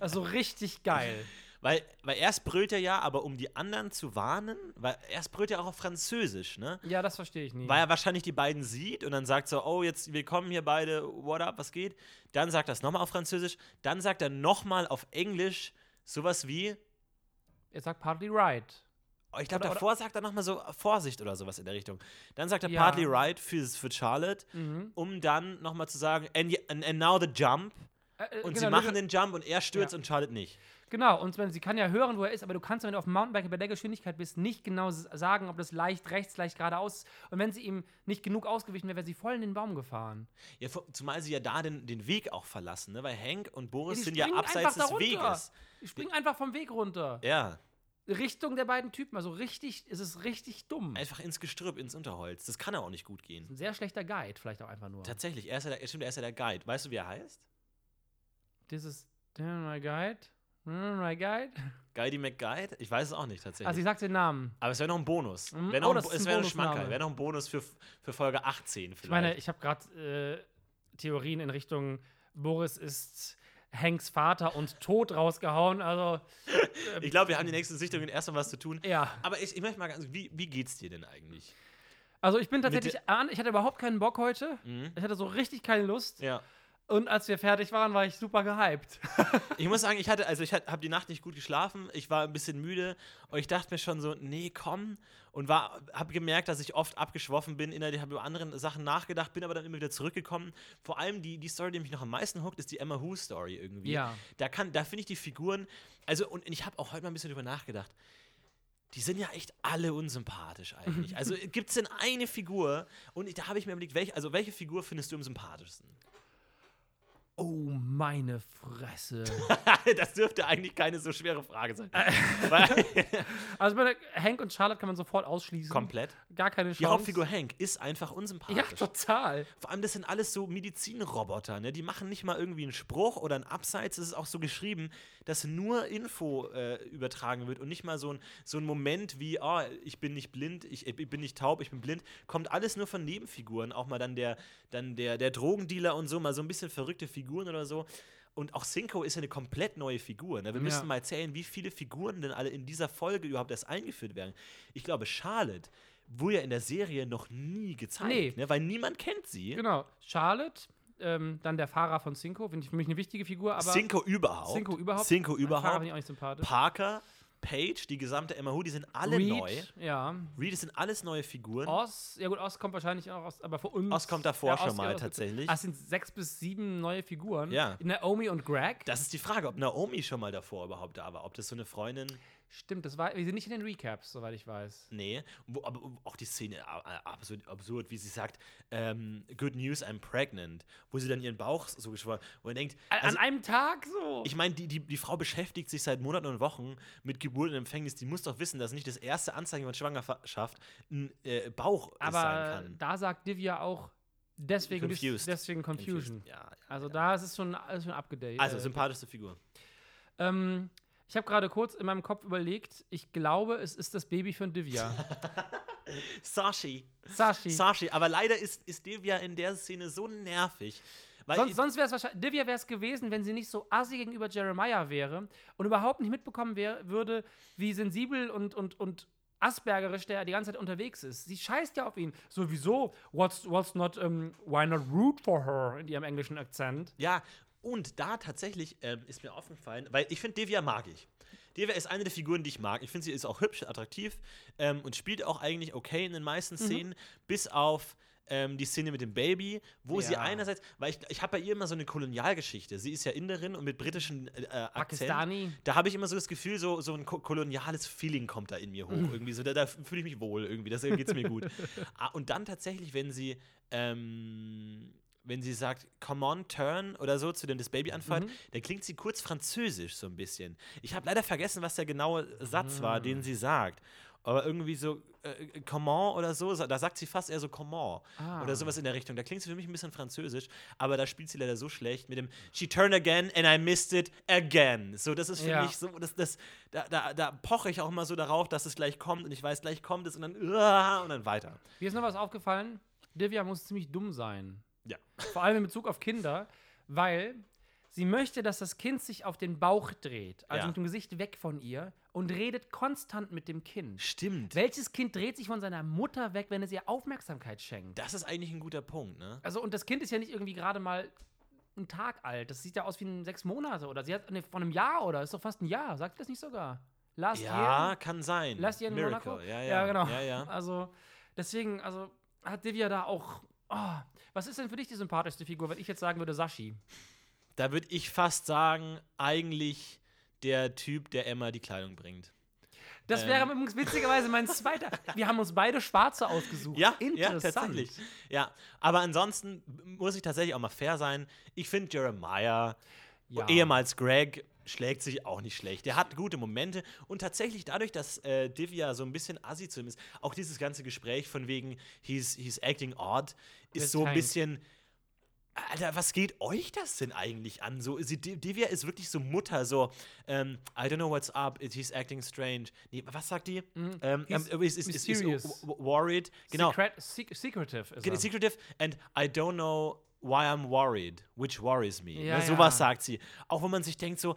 S2: Also richtig geil.
S1: Weil, weil erst brüllt er ja, aber um die anderen zu warnen, weil erst brüllt er auch auf Französisch, ne?
S2: Ja, das verstehe ich nie.
S1: Weil er wahrscheinlich die beiden sieht und dann sagt so, oh, jetzt, wir kommen hier beide, what up, was geht? Dann sagt er es nochmal auf Französisch, dann sagt er nochmal auf Englisch sowas wie,
S2: er sagt partly right.
S1: Oh, ich glaube,
S2: Oder-
S1: davor sagt er nochmal so Vorsicht oder sowas in der Richtung. Dann sagt er
S2: Ja.
S1: partly right für, für Charlotte,
S2: Mhm.
S1: um dann nochmal zu sagen, and, and, now the jump.
S2: Äh, äh,
S1: Und
S2: genau,
S1: sie machen den Jump und er stürzt
S2: Ja.
S1: und Charlotte nicht.
S2: Genau, und sie kann ja hören, wo er ist, aber du kannst, wenn du auf dem Mountainbike bei der Geschwindigkeit bist, nicht genau sagen, ob das leicht rechts, leicht geradeaus ist. Und wenn sie ihm nicht genug ausgewichen wäre, wäre sie voll in den Baum gefahren.
S1: Ja, zumal sie ja da den, den Weg auch verlassen, ne? weil Hank und Boris
S2: die
S1: sind ja abseits des
S2: runter.
S1: Weges.
S2: Die springen einfach vom Weg runter.
S1: Ja,
S2: Richtung der beiden Typen. Also richtig, es ist richtig dumm.
S1: einfach ins Gestrüpp, ins Unterholz. Das kann ja auch nicht gut gehen.
S2: Ein sehr schlechter Guide, vielleicht auch einfach nur.
S1: Tatsächlich, er ist, ja der, stimmt, er ist ja der Guide. Weißt du, wie er heißt?
S2: Das ist my guide. My guide.
S1: Guidey McGuide? Ich weiß es auch nicht tatsächlich.
S2: Also ich sag den Namen.
S1: Aber es wäre noch ein Bonus.
S2: Mhm.
S1: Wär noch
S2: Oh,
S1: ein, es wäre ein. Schmankerl. Wäre noch ein Bonus für, für Folge 18 vielleicht.
S2: Ich meine, ich habe gerade äh, Theorien in Richtung Boris ist Hanks Vater und tot rausgehauen. Also
S1: ich glaube, wir haben die nächsten Sichtungen erstmal was zu tun.
S2: ja.
S1: Aber ich, ich möchte mal ganz, wie, wie geht's dir denn eigentlich?
S2: Also ich bin tatsächlich an, ich hatte überhaupt keinen Bock heute.
S1: Mhm.
S2: Ich hatte so richtig keine Lust.
S1: Ja.
S2: Und als wir fertig waren, war ich super gehypt.
S1: Ich muss sagen, ich hatte, also ich habe die Nacht nicht gut geschlafen, ich war ein bisschen müde und ich dachte mir schon so, nee, komm. Und war, habe gemerkt, dass ich oft abgeschwoffen bin, innerlich habe über andere Sachen nachgedacht, bin aber dann immer wieder zurückgekommen. Vor allem die, die Story, die mich noch am meisten hookt, ist die Emma Who Story irgendwie.
S2: Ja.
S1: Da kann, da finde ich die Figuren, also und ich habe auch heute mal ein bisschen drüber nachgedacht. Die sind ja echt alle unsympathisch eigentlich. Also gibt es denn eine Figur und da habe ich mir überlegt, welche, also welche Figur findest du am sympathischsten?
S2: Oh, meine Fresse.
S1: das dürfte eigentlich keine so schwere Frage sein.
S2: Also bei der Hank und Charlotte kann man sofort ausschließen.
S1: komplett.
S2: Gar keine Chance.
S1: Die Hauptfigur Hank ist einfach
S2: Ja,
S1: unsympathisch.
S2: total.
S1: Vor allem, das sind alles so Medizinroboter, ne? Die machen nicht mal irgendwie einen Spruch oder einen Abseits. Es ist auch so geschrieben, dass nur Info äh, übertragen wird und nicht mal so ein, so ein Moment wie, oh, ich bin nicht blind, ich, ich bin nicht taub, ich bin blind. Kommt alles nur von Nebenfiguren. Auch mal dann der, dann der, der Drogendealer und so, mal so ein bisschen verrückte Figuren oder so. Und auch Cinco ist ja eine komplett neue Figur. Ne? Wir
S2: Ja.
S1: müssen mal erzählen, wie viele Figuren denn alle in dieser Folge überhaupt erst eingeführt werden. Ich glaube, Charlotte wurde ja in der Serie noch nie gezeigt,
S2: Nee.
S1: ne? weil niemand kennt sie.
S2: Genau. Charlotte, ähm, dann der Fahrer von Cinco, finde ich für mich eine wichtige Figur, aber
S1: Cinco überhaupt.
S2: Cinco überhaupt.
S1: Cinco
S2: Fahrer
S1: überhaupt.
S2: finde ich auch nicht sympathisch.
S1: Parker, Page, die gesamte Emma Who, die sind alle
S2: Reed,
S1: neu.
S2: Ja.
S1: Reed, das sind alles neue Figuren.
S2: Oz, ja gut, Oz kommt wahrscheinlich auch aus, aber für uns.
S1: Oz kommt davor
S2: Ja,
S1: schon
S2: Oz-
S1: mal
S2: Oz-
S1: tatsächlich.
S2: Ah, es sind sechs bis sieben neue Figuren.
S1: Ja.
S2: Naomi und Greg.
S1: Das ist die Frage, ob Naomi schon mal davor überhaupt da war. Ob das so eine Freundin.
S2: Stimmt, das war, wir sind nicht in den Recaps, soweit ich weiß.
S1: Nee. Wo, aber auch die Szene äh, absurd, wie sie sagt: ähm, Good news, I'm pregnant. Wo sie dann ihren Bauch so geschwollen wo man denkt.
S2: An,
S1: also,
S2: an einem Tag so.
S1: ich meine, die, die, die Frau beschäftigt sich seit Monaten und Wochen mit Geburt und Empfängnis. Die muss doch wissen, dass nicht das erste Anzeichen von Schwangerschaft ein äh, Bauch sein
S2: aber
S1: kann.
S2: da sagt Divya auch, deswegen, bist-
S1: Confused.
S2: deswegen Confusion.
S1: Ja, ja,
S2: Also
S1: ja.
S2: da ist es schon, ist schon abgedatet.
S1: Also, sympathischste Figur.
S2: ähm, ich habe gerade kurz in meinem Kopf überlegt, ich glaube, es ist das Baby von Divya.
S1: Sashi.
S2: Sashi.
S1: Sashi. Aber leider ist, ist Devia in der Szene so nervig. Weil
S2: Sonst, sonst wäre es wahrscheinlich, Divya wäre es gewesen, wenn sie nicht so assi gegenüber Jeremiah wäre und überhaupt nicht mitbekommen wär, würde, wie sensibel und, und, und aspergerisch der die ganze Zeit unterwegs ist. Sie scheißt ja auf ihn. Sowieso, what's, what's not, um, why not root for her in ihrem englischen Akzent.
S1: ja, und da tatsächlich ähm, ist mir aufgefallen, weil ich finde, Devia mag ich. Devia ist eine der Figuren, die ich mag. Ich finde, sie ist auch hübsch, attraktiv ähm, und spielt auch eigentlich okay in den meisten
S2: Mhm.
S1: Szenen, bis auf ähm, die Szene mit dem Baby, wo sie
S2: Ja.
S1: einerseits, weil ich, ich habe bei ihr immer so eine Kolonialgeschichte. Sie ist ja Inderin und mit britischem äh, Akzent.
S2: Pakistani.
S1: Da habe ich immer so das Gefühl, so, so ein ko koloniales Feeling kommt da in mir hoch. irgendwie so, da, da fühle ich mich wohl irgendwie, da geht es mir gut. ah, und dann tatsächlich, wenn sie, ähm, wenn sie sagt, come on, turn oder so, zu dem das Baby anfällt, dann klingt sie kurz französisch so ein bisschen. Ich habe leider vergessen, was der genaue Satz war, den sie sagt. aber irgendwie so äh, comment oder so, da sagt sie fast eher so comment
S2: Ah.
S1: oder sowas in der Richtung. Da klingt sie für mich ein bisschen französisch, aber da spielt sie leider so schlecht mit dem She turned again and I missed it again. So, das ist für
S2: Ja.
S1: mich so, das, das, da, da, da poche ich auch immer so darauf, dass es gleich kommt und ich weiß, gleich kommt es und dann, uah, und dann weiter.
S2: Mir ist noch was aufgefallen. Divya muss ziemlich dumm sein.
S1: Ja.
S2: Vor allem in Bezug auf Kinder, weil sie möchte, dass das Kind sich auf den Bauch dreht, also
S1: Ja.
S2: mit dem Gesicht weg von ihr und redet konstant mit dem Kind.
S1: Stimmt.
S2: Welches Kind dreht sich von seiner Mutter weg, wenn es ihr Aufmerksamkeit schenkt?
S1: Das ist eigentlich ein guter Punkt, ne?
S2: Also, und das Kind ist ja nicht irgendwie gerade mal einen Tag alt. Das sieht ja aus wie ein sechs Monate oder sie hat ne, von einem Jahr oder ist doch fast ein Jahr. Sagt das nicht sogar? Last
S1: Ja,
S2: year?
S1: kann sein.
S2: Last year in
S1: Miracle.
S2: Monaco?
S1: Ja, ja.
S2: genau.
S1: Ja, ja.
S2: Also, deswegen, also hat Divya da auch. Oh, was ist denn für dich die sympathischste Figur, wenn ich jetzt sagen würde Sashi?
S1: Da würde ich fast sagen, eigentlich der Typ, der Emma die Kleidung bringt.
S2: Das
S1: Ähm.
S2: wäre übrigens witzigerweise mein zweiter. Wir haben uns beide Schwarze ausgesucht.
S1: Ja, ja,
S2: Interessant.
S1: tatsächlich. Ja, aber ansonsten muss ich tatsächlich auch mal fair sein. Ich finde Jeremiah,
S2: Ja.
S1: ehemals Greg, schlägt sich auch nicht schlecht. Der hat gute Momente und tatsächlich dadurch, dass äh, Divya so ein bisschen assi zu ihm ist, auch dieses ganze Gespräch von wegen he's, he's acting odd, ist so ein bisschen Alter, was geht euch das denn eigentlich an? So, sie, Div- Divya ist wirklich so Mutter, so, ähm, I don't know what's up, he's acting strange. Nee, was sagt die? Ähm,
S2: Mhm. He's
S1: ähm, is, is, worried. Genau.
S2: Secret, sec secretive ist er.
S1: secretive and I don't know why I'm worried, which worries me.
S2: Ja,
S1: ne, sowas
S2: ja.
S1: sagt sie. Auch wenn man sich denkt so,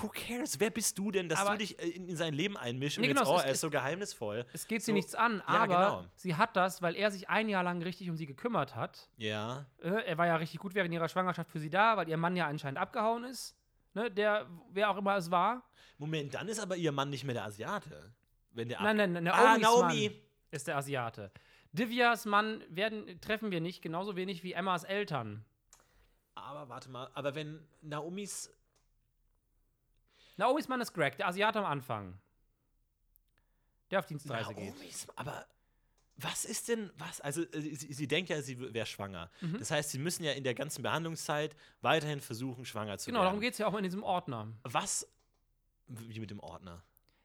S1: who cares? Wer bist du denn, dass
S2: Aber-
S1: du dich äh, in, in sein Leben einmischst
S2: Nee,
S1: und
S2: genau,
S1: jetzt, oh,
S2: es-
S1: er ist so geheimnisvoll.
S2: Es geht sie
S1: So-
S2: nichts an,
S1: Ja,
S2: aber
S1: genau.
S2: sie hat das, weil er sich ein Jahr lang richtig um sie gekümmert hat.
S1: Ja.
S2: Äh, er war ja richtig gut während ihrer Schwangerschaft für sie da, weil ihr Mann ja anscheinend abgehauen ist. Ne, der, wer auch immer es war.
S1: Moment, dann ist aber ihr Mann nicht mehr der Asiate. Wenn der
S2: Nein,
S1: ab-
S2: nein,
S1: Ah,
S2: Naomis
S1: Naomi.
S2: Mann ist der Asiate. Divyas Mann werden, treffen wir nicht, genauso wenig wie Emmas Eltern.
S1: Aber warte mal, aber wenn Naomis.
S2: Naomis Mann ist Greg, der Asiate am Anfang. Der auf Dienstreise geht.
S1: Naomis, aber was ist denn, was? Also, äh, sie, sie denkt ja, sie wäre schwanger.
S2: Mhm.
S1: Das heißt, sie müssen ja in der ganzen Behandlungszeit weiterhin versuchen, schwanger zu
S2: Genau,
S1: werden.
S2: darum geht es ja auch in diesem Ordner.
S1: Was. Wie mit dem Ordner?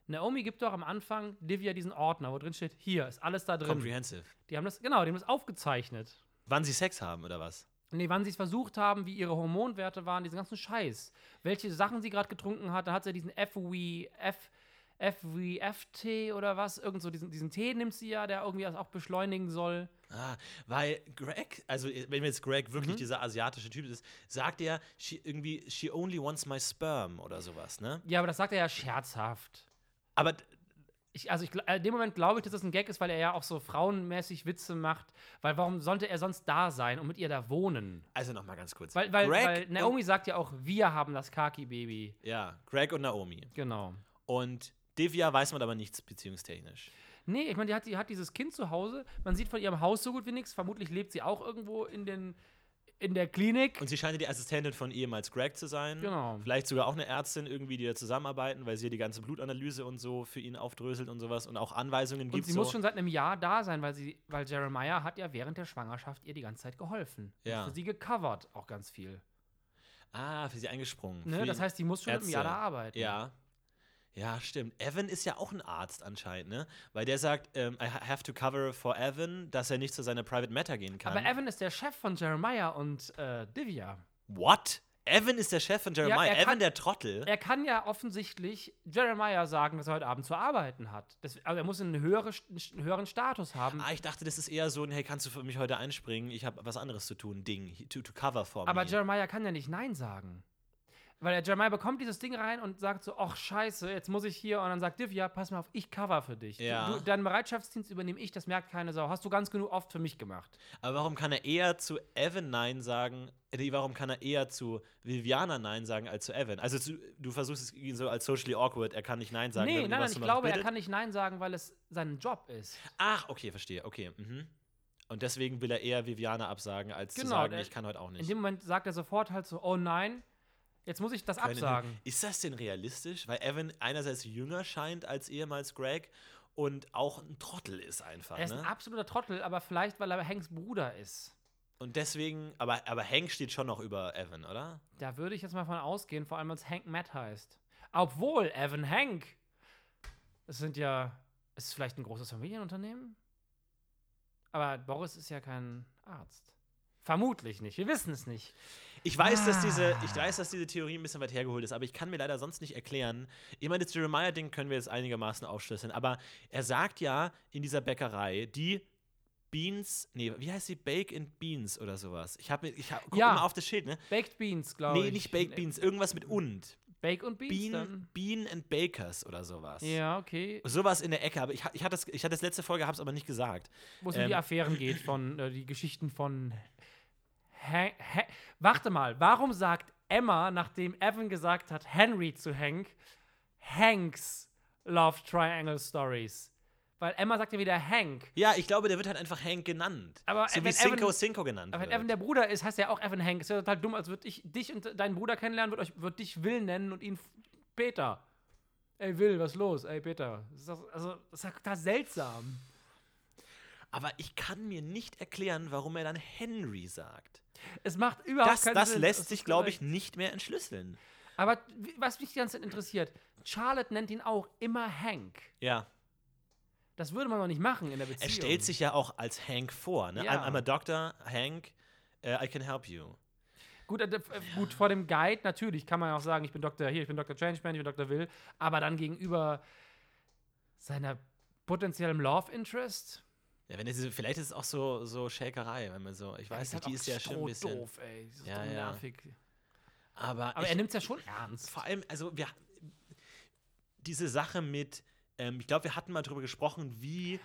S2: Naomi gibt doch am Anfang Divya diesen Ordner, wo drin steht, hier ist alles da drin.
S1: Comprehensive.
S2: Die haben das, genau, die haben das aufgezeichnet.
S1: Wann sie Sex haben, oder was?
S2: Nee, wann sie es versucht haben, wie ihre Hormonwerte waren, diesen ganzen Scheiß. Welche Sachen sie gerade getrunken hat, da hat sie diesen FW, F, FWFT oder was, irgend so diesen, diesen Tee nimmt sie ja, der irgendwie das auch beschleunigen soll.
S1: Ah, weil Greg, also wenn jetzt Greg
S2: Mhm.
S1: wirklich dieser asiatische Typ ist, sagt er she, irgendwie, she only wants my sperm oder sowas, ne?
S2: Ja, aber das sagt er ja scherzhaft.
S1: Aber
S2: Ich, also ich, äh, in dem Moment glaube ich, dass das ein Gag ist, weil er ja auch so frauenmäßig Witze macht. Weil warum sollte er sonst da sein und mit ihr da wohnen?
S1: also noch mal ganz kurz.
S2: Weil, weil,
S1: Greg
S2: weil Naomi sagt ja auch, wir haben das Kaki-Baby.
S1: Ja, Greg und Naomi.
S2: Genau.
S1: Und Divya weiß man aber nichts beziehungstechnisch.
S2: Nee, ich meine, die hat, die hat dieses Kind zu Hause. Man sieht von ihrem Haus so gut wie nichts. Vermutlich lebt sie auch irgendwo in, den, in der Klinik.
S1: Und sie scheint die Assistentin von ehemals Greg zu sein.
S2: Genau.
S1: Vielleicht sogar auch eine Ärztin irgendwie, die da zusammenarbeiten, weil sie ja die ganze Blutanalyse und so für ihn aufdröselt und sowas und auch Anweisungen
S2: Und
S1: gibt.
S2: sie
S1: so.
S2: muss schon seit einem Jahr da sein, weil, sie, weil Jeremiah hat ja während der Schwangerschaft ihr die ganze Zeit geholfen.
S1: Ja.
S2: Und für sie gecovert auch ganz viel.
S1: ah, für sie eingesprungen.
S2: Ne?
S1: Für
S2: Das heißt, sie muss schon
S1: Ärzte.
S2: im Jahr da arbeiten.
S1: Ja. Ja, stimmt. Evan ist ja auch ein Arzt anscheinend, ne? Weil der sagt, ähm, I ha- have to cover for Evan, dass er nicht zu seiner Private Matter gehen kann.
S2: Aber Evan ist der Chef von Jeremiah und äh, Divya.
S1: What? Evan ist der Chef von Jeremiah.
S2: er
S1: Evan
S2: kann-
S1: der Trottel.
S2: Er kann ja offensichtlich Jeremiah sagen, dass er heute Abend zu arbeiten hat. Das, also er muss einen, höhere, einen höheren Status haben.
S1: ah, ich dachte, das ist eher so ein, hey, kannst du für mich heute einspringen? Ich habe was anderes zu tun, Ding. To, to cover for
S2: Aber
S1: me.
S2: Jeremiah kann ja nicht Nein sagen. Weil der Jeremiah bekommt dieses Ding rein und sagt so, ach scheiße, jetzt muss ich hier. Und dann sagt Divya, pass mal auf, ich cover für dich.
S1: Ja.
S2: Du, deinen Bereitschaftsdienst übernehme ich, das merkt keine Sau. Hast du ganz genug oft für mich gemacht.
S1: Aber warum kann er eher zu Evan Nein sagen? äh, Warum kann er eher zu Viviana Nein sagen als zu Evan? Also zu, du versuchst es ihn so als socially awkward, er kann nicht Nein sagen.
S2: nee, nein, nein, ich glaube, er kann nicht Nein sagen, weil es sein Job ist.
S1: Ach, okay, verstehe. Okay. Mhm. Und deswegen will er eher Viviana absagen, als zu
S2: Genau,
S1: sagen,
S2: der-
S1: ich kann heute auch nicht.
S2: In dem Moment sagt er sofort halt so, oh nein, jetzt muss ich das
S1: Können-
S2: absagen.
S1: Ist das denn realistisch? Weil Evan einerseits jünger scheint als ehemals Greg und auch ein Trottel ist einfach.
S2: Er ist ein
S1: Ne?
S2: absoluter Trottel, aber vielleicht, weil er Hanks Bruder ist.
S1: Und deswegen, aber, aber Hank steht schon noch über Evan, oder?
S2: Da würde ich jetzt mal von ausgehen, vor allem als Hank Matt heißt. Obwohl, Evan Hank. Das sind ja Ist es vielleicht ein großes Familienunternehmen? Aber Boris ist ja kein Arzt. Vermutlich nicht. Wir wissen es nicht.
S1: Ich weiß, dass diese,
S2: Ah.
S1: ich weiß, dass diese Theorie ein bisschen weit hergeholt ist, aber ich kann mir leider sonst nicht erklären. Ich meine, das Jeremiah-Ding können wir jetzt einigermaßen aufschlüsseln, aber er sagt ja in dieser Bäckerei, die Beans, nee, wie heißt die? Bake and Beans oder sowas. Ich habe ich hab, guck
S2: Ja.
S1: immer auf das Schild, ne?
S2: Baked Beans, glaube ich.
S1: Nee, nicht Baked Beans, irgendwas mit und.
S2: Bake und Beans
S1: Bean,
S2: dann?
S1: Bean and Bakers oder sowas.
S2: Ja, okay.
S1: Sowas in der Ecke, aber ich, ich, hatte das, ich hatte das letzte Folge, hab's aber nicht gesagt.
S2: Wo es um
S1: Ähm.
S2: die Affären geht, von äh, die Geschichten von. Ha ha Warte mal, warum sagt Emma, nachdem Evan gesagt hat, Henry zu Hank, Hanks Love Triangle Stories? Weil Emma sagt ja wieder Hank.
S1: Ja, ich glaube, der wird halt einfach Hank genannt.
S2: Aber
S1: so wie
S2: wenn
S1: Cinco
S2: Evan-
S1: Cinco genannt
S2: Aber wenn. Evan der Bruder ist, heißt er ja auch Evan Hank. Ist ja total dumm, als würde ich dich und deinen Bruder kennenlernen, würde würd dich Will nennen und ihn Peter. Ey, Will, was ist los? Ey, Peter. Das ist doch, also, das ist total seltsam.
S1: Aber ich kann mir nicht erklären, warum er dann Henry sagt.
S2: Es macht überhaupt
S1: Das,
S2: keinen
S1: das
S2: Sinn.
S1: lässt
S2: ist
S1: sich, glaube ich, nicht mehr entschlüsseln.
S2: Aber was mich die ganze Zeit interessiert, Charlotte nennt ihn auch immer Hank.
S1: Ja.
S2: Das würde man doch nicht machen in der Beziehung.
S1: Er stellt sich ja auch als Hank vor. Ne?
S2: Ja.
S1: I'm, I'm a doctor, Hank, uh, I can help you.
S2: Gut, äh, äh, gut, vor dem Guide natürlich kann man ja auch sagen, ich bin Dr. hier, ich bin Dr. Changeman, ich bin Dr. Will, aber dann gegenüber seiner potenziellen Love Interest.
S1: Ja, wenn es, vielleicht ist es auch so, so Shakerei, wenn man so, ich weiß nicht, die ist ja schon ein bisschen.
S2: doof, ey. Das ist
S1: Ja, ja.
S2: nervig.
S1: Aber,
S2: Aber
S1: ich,
S2: er nimmt es ja schon ernst.
S1: vor allem, also wir, diese Sache mit, ähm, ich glaube, wir hatten mal drüber gesprochen, wie,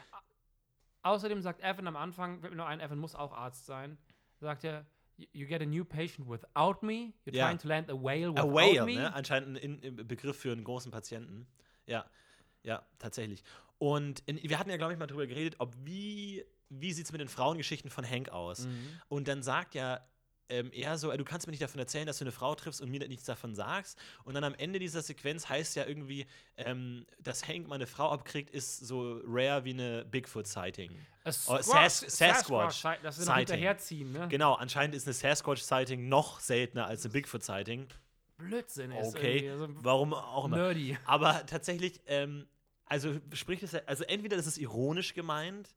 S2: Außerdem sagt Evan am Anfang, fällt mir nur ein, Evan muss auch Arzt sein, sagt er, you get a new patient without me, you're
S1: Ja.
S2: trying to land a whale
S1: a
S2: without
S1: whale,
S2: me.
S1: ne? anscheinend ein, ein Begriff für einen großen Patienten. Ja, ja, tatsächlich. Und in, wir hatten ja, glaube ich, mal drüber geredet, ob wie, wie sieht es mit den Frauengeschichten von Hank aus?
S2: Mhm.
S1: Und dann sagt ja ähm, er so, du kannst mir nicht davon erzählen, dass du eine Frau triffst und mir nichts davon sagst. Und dann am Ende dieser Sequenz heißt ja irgendwie, ähm, dass Hank mal eine Frau abkriegt, ist so rare wie eine Bigfoot-Sighting. Oh,
S2: Squash-
S1: Sas- Sasquatch
S2: Das wir noch
S1: Sighting.
S2: hinterherziehen, ne?
S1: Genau, anscheinend ist eine Sasquatch-Sighting noch seltener als eine Bigfoot-Sighting.
S2: Blödsinn ist
S1: Okay,
S2: also
S1: warum auch immer.
S2: nerdy.
S1: Aber tatsächlich, ähm, also spricht es, also entweder das ist ironisch gemeint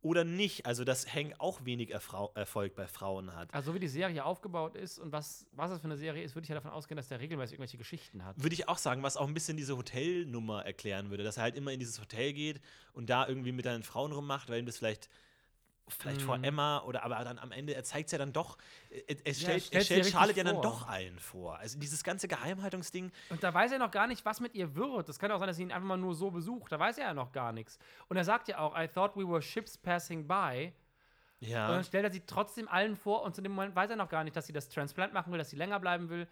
S1: oder nicht. Also, dass Hank auch wenig Erfrau Erfolg bei Frauen hat.
S2: Also, so wie die Serie aufgebaut ist und was, was es für eine Serie ist, würde ich ja davon ausgehen, dass der regelmäßig irgendwelche Geschichten hat.
S1: Würde ich auch sagen, was auch ein bisschen diese Hotelnummer erklären würde, dass er halt immer in dieses Hotel geht und da irgendwie mit seinen Frauen rummacht, weil ihm das vielleicht vielleicht vor
S2: Mhm.
S1: Emma oder aber dann am Ende er zeigt es ja dann doch er, er stellt, er stellt Charlotte ja dann doch allen vor. Also dieses ganze Geheimhaltungsding,
S2: Und da weiß er noch gar nicht, was mit ihr wird. Das kann auch sein, dass sie ihn einfach mal nur so besucht. Da weiß er ja noch gar nichts. Und er sagt ja auch, I thought we were ships passing by. Und
S1: ja.
S2: dann stellt er sie trotzdem allen vor und zu dem Moment weiß er noch gar nicht, dass sie das Transplant machen will, dass sie länger bleiben will.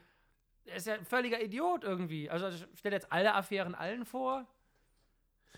S2: Er ist ja ein völliger Idiot irgendwie. Also stellt er jetzt alle Affären allen vor.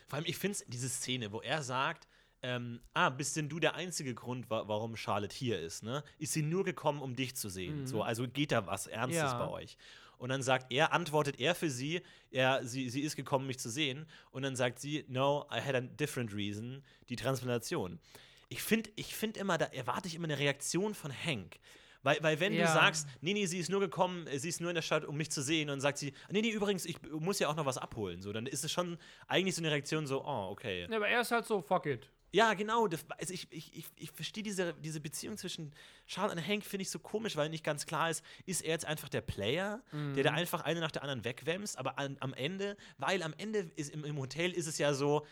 S1: Vor allem, ich finde diese Szene, wo er sagt, ähm, ah, bist denn du der einzige Grund, wa warum Charlotte hier ist, ne? Ist sie nur gekommen, um dich zu sehen? So, also geht da was Ernstes
S2: Mhm. Ja.
S1: bei euch? Und dann sagt er, antwortet er für sie, er, sie, sie ist gekommen, mich zu sehen. Und dann sagt sie, no, I had a different reason, die Transplantation. Ich finde ich find immer, da erwarte ich immer eine Reaktion von Hank. Weil, weil wenn
S2: Ja.
S1: du sagst, nee, nee, sie ist nur gekommen, äh, sie ist nur in der Stadt, um mich zu sehen, und dann sagt sie, nee, nee, übrigens, ich muss ja auch noch was abholen. So, dann ist es schon eigentlich so eine Reaktion so, oh, okay.
S2: Ja, aber er ist halt so, fuck it.
S1: Ja, genau. das- Also ich, ich, ich, ich verstehe diese, diese Beziehung zwischen Charlotte und Hank, finde ich so komisch, weil nicht ganz klar ist, ist er jetzt einfach der Player, der da einfach eine nach der anderen wegwämst, aber an, am Ende, weil am Ende ist im, im Hotel ist es ja so,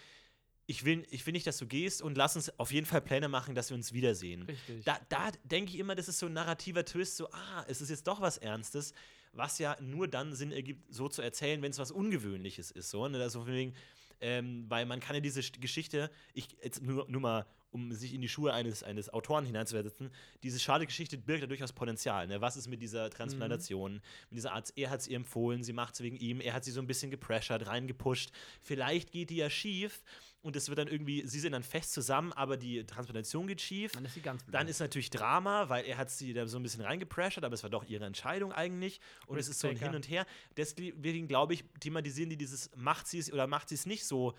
S1: ich will, ich will nicht, dass du gehst und lass uns auf jeden Fall Pläne machen, dass wir uns wiedersehen.
S2: Richtig.
S1: Da, da denke ich immer, das ist so ein narrativer Twist, so, ah, es ist jetzt doch was Ernstes, was ja nur dann Sinn ergibt, so zu erzählen, wenn es was Ungewöhnliches ist. So, ne? also von wegen, ähm, weil man kann ja diese Geschichte, ich jetzt nur, nur mal, um sich in die Schuhe eines, eines Autoren hineinzusetzen, diese schade Geschichte birgt ja durchaus Potenzial. Ne? Was ist mit dieser Transplantation, mit dieser Arzt, er hat es ihr empfohlen, sie macht es wegen ihm, er hat sie so ein bisschen gepressured, reingepusht. Vielleicht geht die ja schief und es wird dann irgendwie, sie sind dann fest zusammen, aber die Transplantation geht schief.
S2: Dann ist sie ganz blöd.
S1: Dann ist natürlich Drama, weil er hat sie da so ein bisschen reingepressured, aber es war doch ihre Entscheidung eigentlich. Und es ist so ein. Hin und Her. Deswegen, glaube ich, thematisieren die dieses, macht sie es oder macht sie es nicht so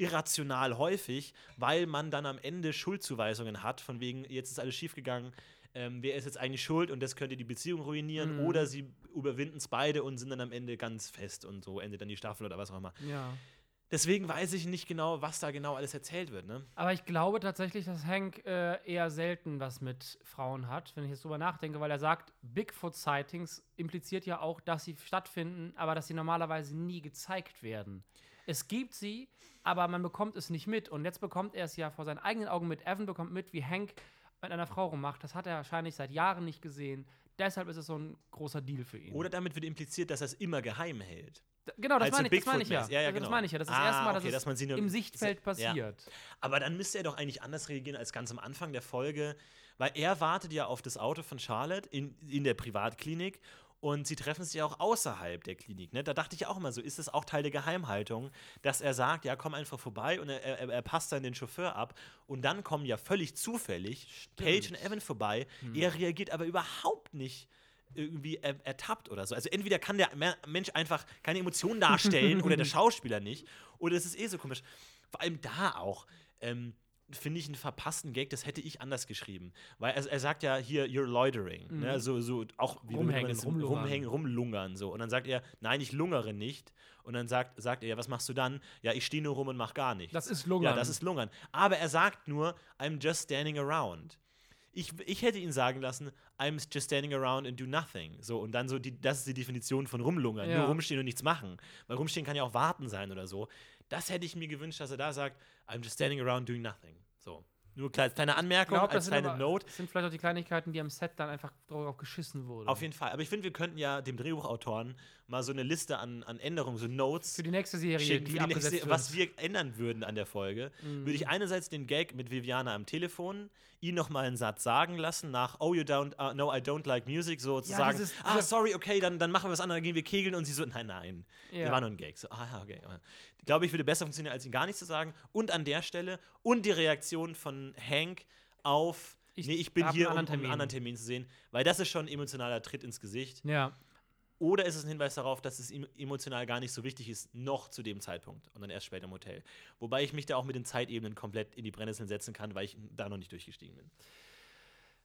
S1: irrational häufig, weil man dann am Ende Schuldzuweisungen hat, von wegen, jetzt ist alles schiefgegangen, ähm, wer ist jetzt eigentlich schuld und das könnte die Beziehung ruinieren
S2: Mhm.
S1: oder sie überwinden es beide und sind dann am Ende ganz fest und so endet dann die Staffel oder was auch immer.
S2: ja.
S1: Deswegen weiß ich nicht genau, was da genau alles erzählt wird, ne?
S2: Aber ich glaube tatsächlich, dass Hank äh, eher selten was mit Frauen hat, wenn ich jetzt drüber nachdenke, weil er sagt, Bigfoot-Sightings impliziert ja auch, dass sie stattfinden, aber dass sie normalerweise nie gezeigt werden. Es gibt sie, aber man bekommt es nicht mit. Und jetzt bekommt er es ja vor seinen eigenen Augen mit. Evan bekommt mit, wie Hank mit einer Frau rummacht. Das hat er wahrscheinlich seit Jahren nicht gesehen. Deshalb ist es so ein großer Deal für ihn.
S1: Oder damit wird impliziert, dass er es immer geheim hält.
S2: Genau, das meine
S1: so
S2: ich, das meine ich ja.
S1: Ja, ja,
S2: Also
S1: genau.
S2: Das meine ich ja. Das ist das
S1: Ah,
S2: erste Mal, dass
S1: okay,
S2: es
S1: dass man sie nur-
S2: im Sichtfeld
S1: Ja.
S2: passiert.
S1: Aber dann müsste er doch eigentlich anders reagieren als ganz am Anfang der Folge, weil er wartet ja auf das Auto von Charlotte in, in der Privatklinik und sie treffen sich auch außerhalb der Klinik. Ne? Da dachte ich auch immer so, ist das auch Teil der Geheimhaltung, dass er sagt, ja, komm einfach vorbei und er, er, er passt dann den Chauffeur ab und dann kommen ja völlig zufällig Paige und Evan vorbei. Er reagiert aber überhaupt nicht irgendwie er, ertappt oder so. Also entweder kann der Me- Mensch einfach keine Emotionen darstellen oder der Schauspieler nicht oder es ist eh so komisch. Vor allem da auch. Ähm, Finde ich einen verpassten Gag, das hätte ich anders geschrieben. Weil er, er sagt ja hier, you're loitering. Ne? So, so auch wie
S2: Rumhängen, rumlungern.
S1: rumhängen, rumlungern. So. Und dann sagt er, nein, ich lungere nicht. Und dann sagt, sagt er, ja, was machst du dann? Ja, ich stehe nur rum und mach gar nichts.
S2: Das ist Lungern.
S1: Ja, das ist Lungern. Aber er sagt nur, I'm just standing around. Ich, ich hätte ihn sagen lassen, I'm just standing around and do nothing. So, und dann so, die, das ist die Definition von rumlungern.
S2: Ja.
S1: Nur rumstehen und nichts machen. Weil rumstehen kann ja auch warten sein oder so. Das hätte ich mir gewünscht, dass er da sagt, I'm just standing around doing nothing. So. Nur kleine, kleine Anmerkung
S2: glaube, das
S1: als kleine
S2: aber,
S1: Note.
S2: das sind vielleicht auch die Kleinigkeiten, die am Set dann einfach drauf geschissen wurden.
S1: Auf jeden Fall. Aber ich finde, wir könnten ja dem Drehbuchautoren mal so eine Liste an, an Änderungen, so Notes
S2: Für die nächste Serie,
S1: schicken,
S2: die
S1: die nächste,
S2: wird.
S1: was wir ändern würden an der Folge, würde ich einerseits den Gag mit Viviana am Telefon, ihn noch mal einen Satz sagen lassen nach Oh you don't, uh, no I don't like music, so zu
S2: Ja,
S1: sagen,
S2: dieses-
S1: ah sorry, okay, dann, dann machen wir was anderes, dann gehen wir kegeln und sie so, nein, nein,
S2: Ja.
S1: das war nur ein Gag. So, ah, okay. Ich glaube, ich würde besser funktionieren, als ihn gar nichts zu sagen. Und an der Stelle und die Reaktion von Hank auf
S2: Ich
S1: nee, ich bin hier,
S2: einen
S1: um, um
S2: anderen
S1: einen
S2: Termin.
S1: anderen Termin zu sehen, weil das ist schon ein emotionaler Tritt ins Gesicht.
S2: ja.
S1: Oder ist es ein Hinweis darauf, dass es emotional gar nicht so wichtig ist, noch zu dem Zeitpunkt und dann erst später im Hotel? Wobei ich mich da auch mit den Zeitebenen komplett in die Brennnesseln setzen kann, weil ich da noch nicht durchgestiegen bin.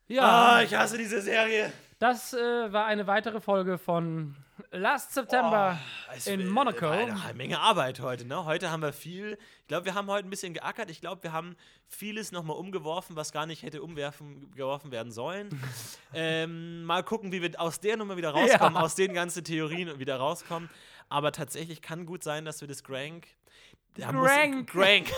S2: Ja,
S1: Ah, ich hasse diese Serie.
S2: das äh, war eine weitere Folge von Last September
S1: Es
S2: in Monaco.
S1: Eine Menge Arbeit heute, ne? Heute haben wir viel. Ich glaube, wir haben heute ein bisschen geackert. Ich glaube, wir haben vieles nochmal umgeworfen, was gar nicht hätte umwerfen, geworfen werden sollen. ähm, mal gucken, wie wir aus der Nummer wieder rauskommen,
S2: Ja.
S1: aus den ganzen Theorien wieder rauskommen. Aber tatsächlich kann gut sein, dass wir das Grank. da muss-
S2: Grank.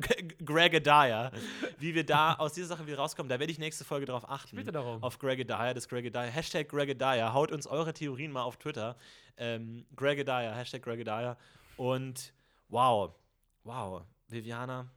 S1: Grank. Gregadiah, wie wir da aus dieser Sache wieder rauskommen, da werde ich nächste Folge darauf achten.
S2: bitte darum.
S1: Auf Gregadiah, das Gregadiah. Hashtag Gregadiah. Haut uns eure Theorien mal auf Twitter. Ähm, Gregadiah, Hashtag Gregadiah. Und wow, wow, Viviana,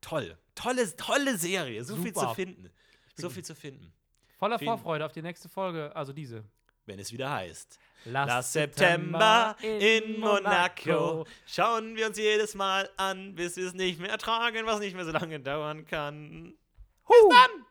S1: toll. Tolle, tolle Serie. So viel
S2: Super.
S1: zu finden. So viel zu finden.
S2: Voller Vorfreude auf die nächste Folge, also diese.
S1: Wenn es wieder heißt.
S2: Last,
S1: Last September in Monaco. Schauen wir uns jedes Mal an, bis wir es nicht mehr ertragen, was nicht mehr so lange dauern kann.
S2: Bis dann!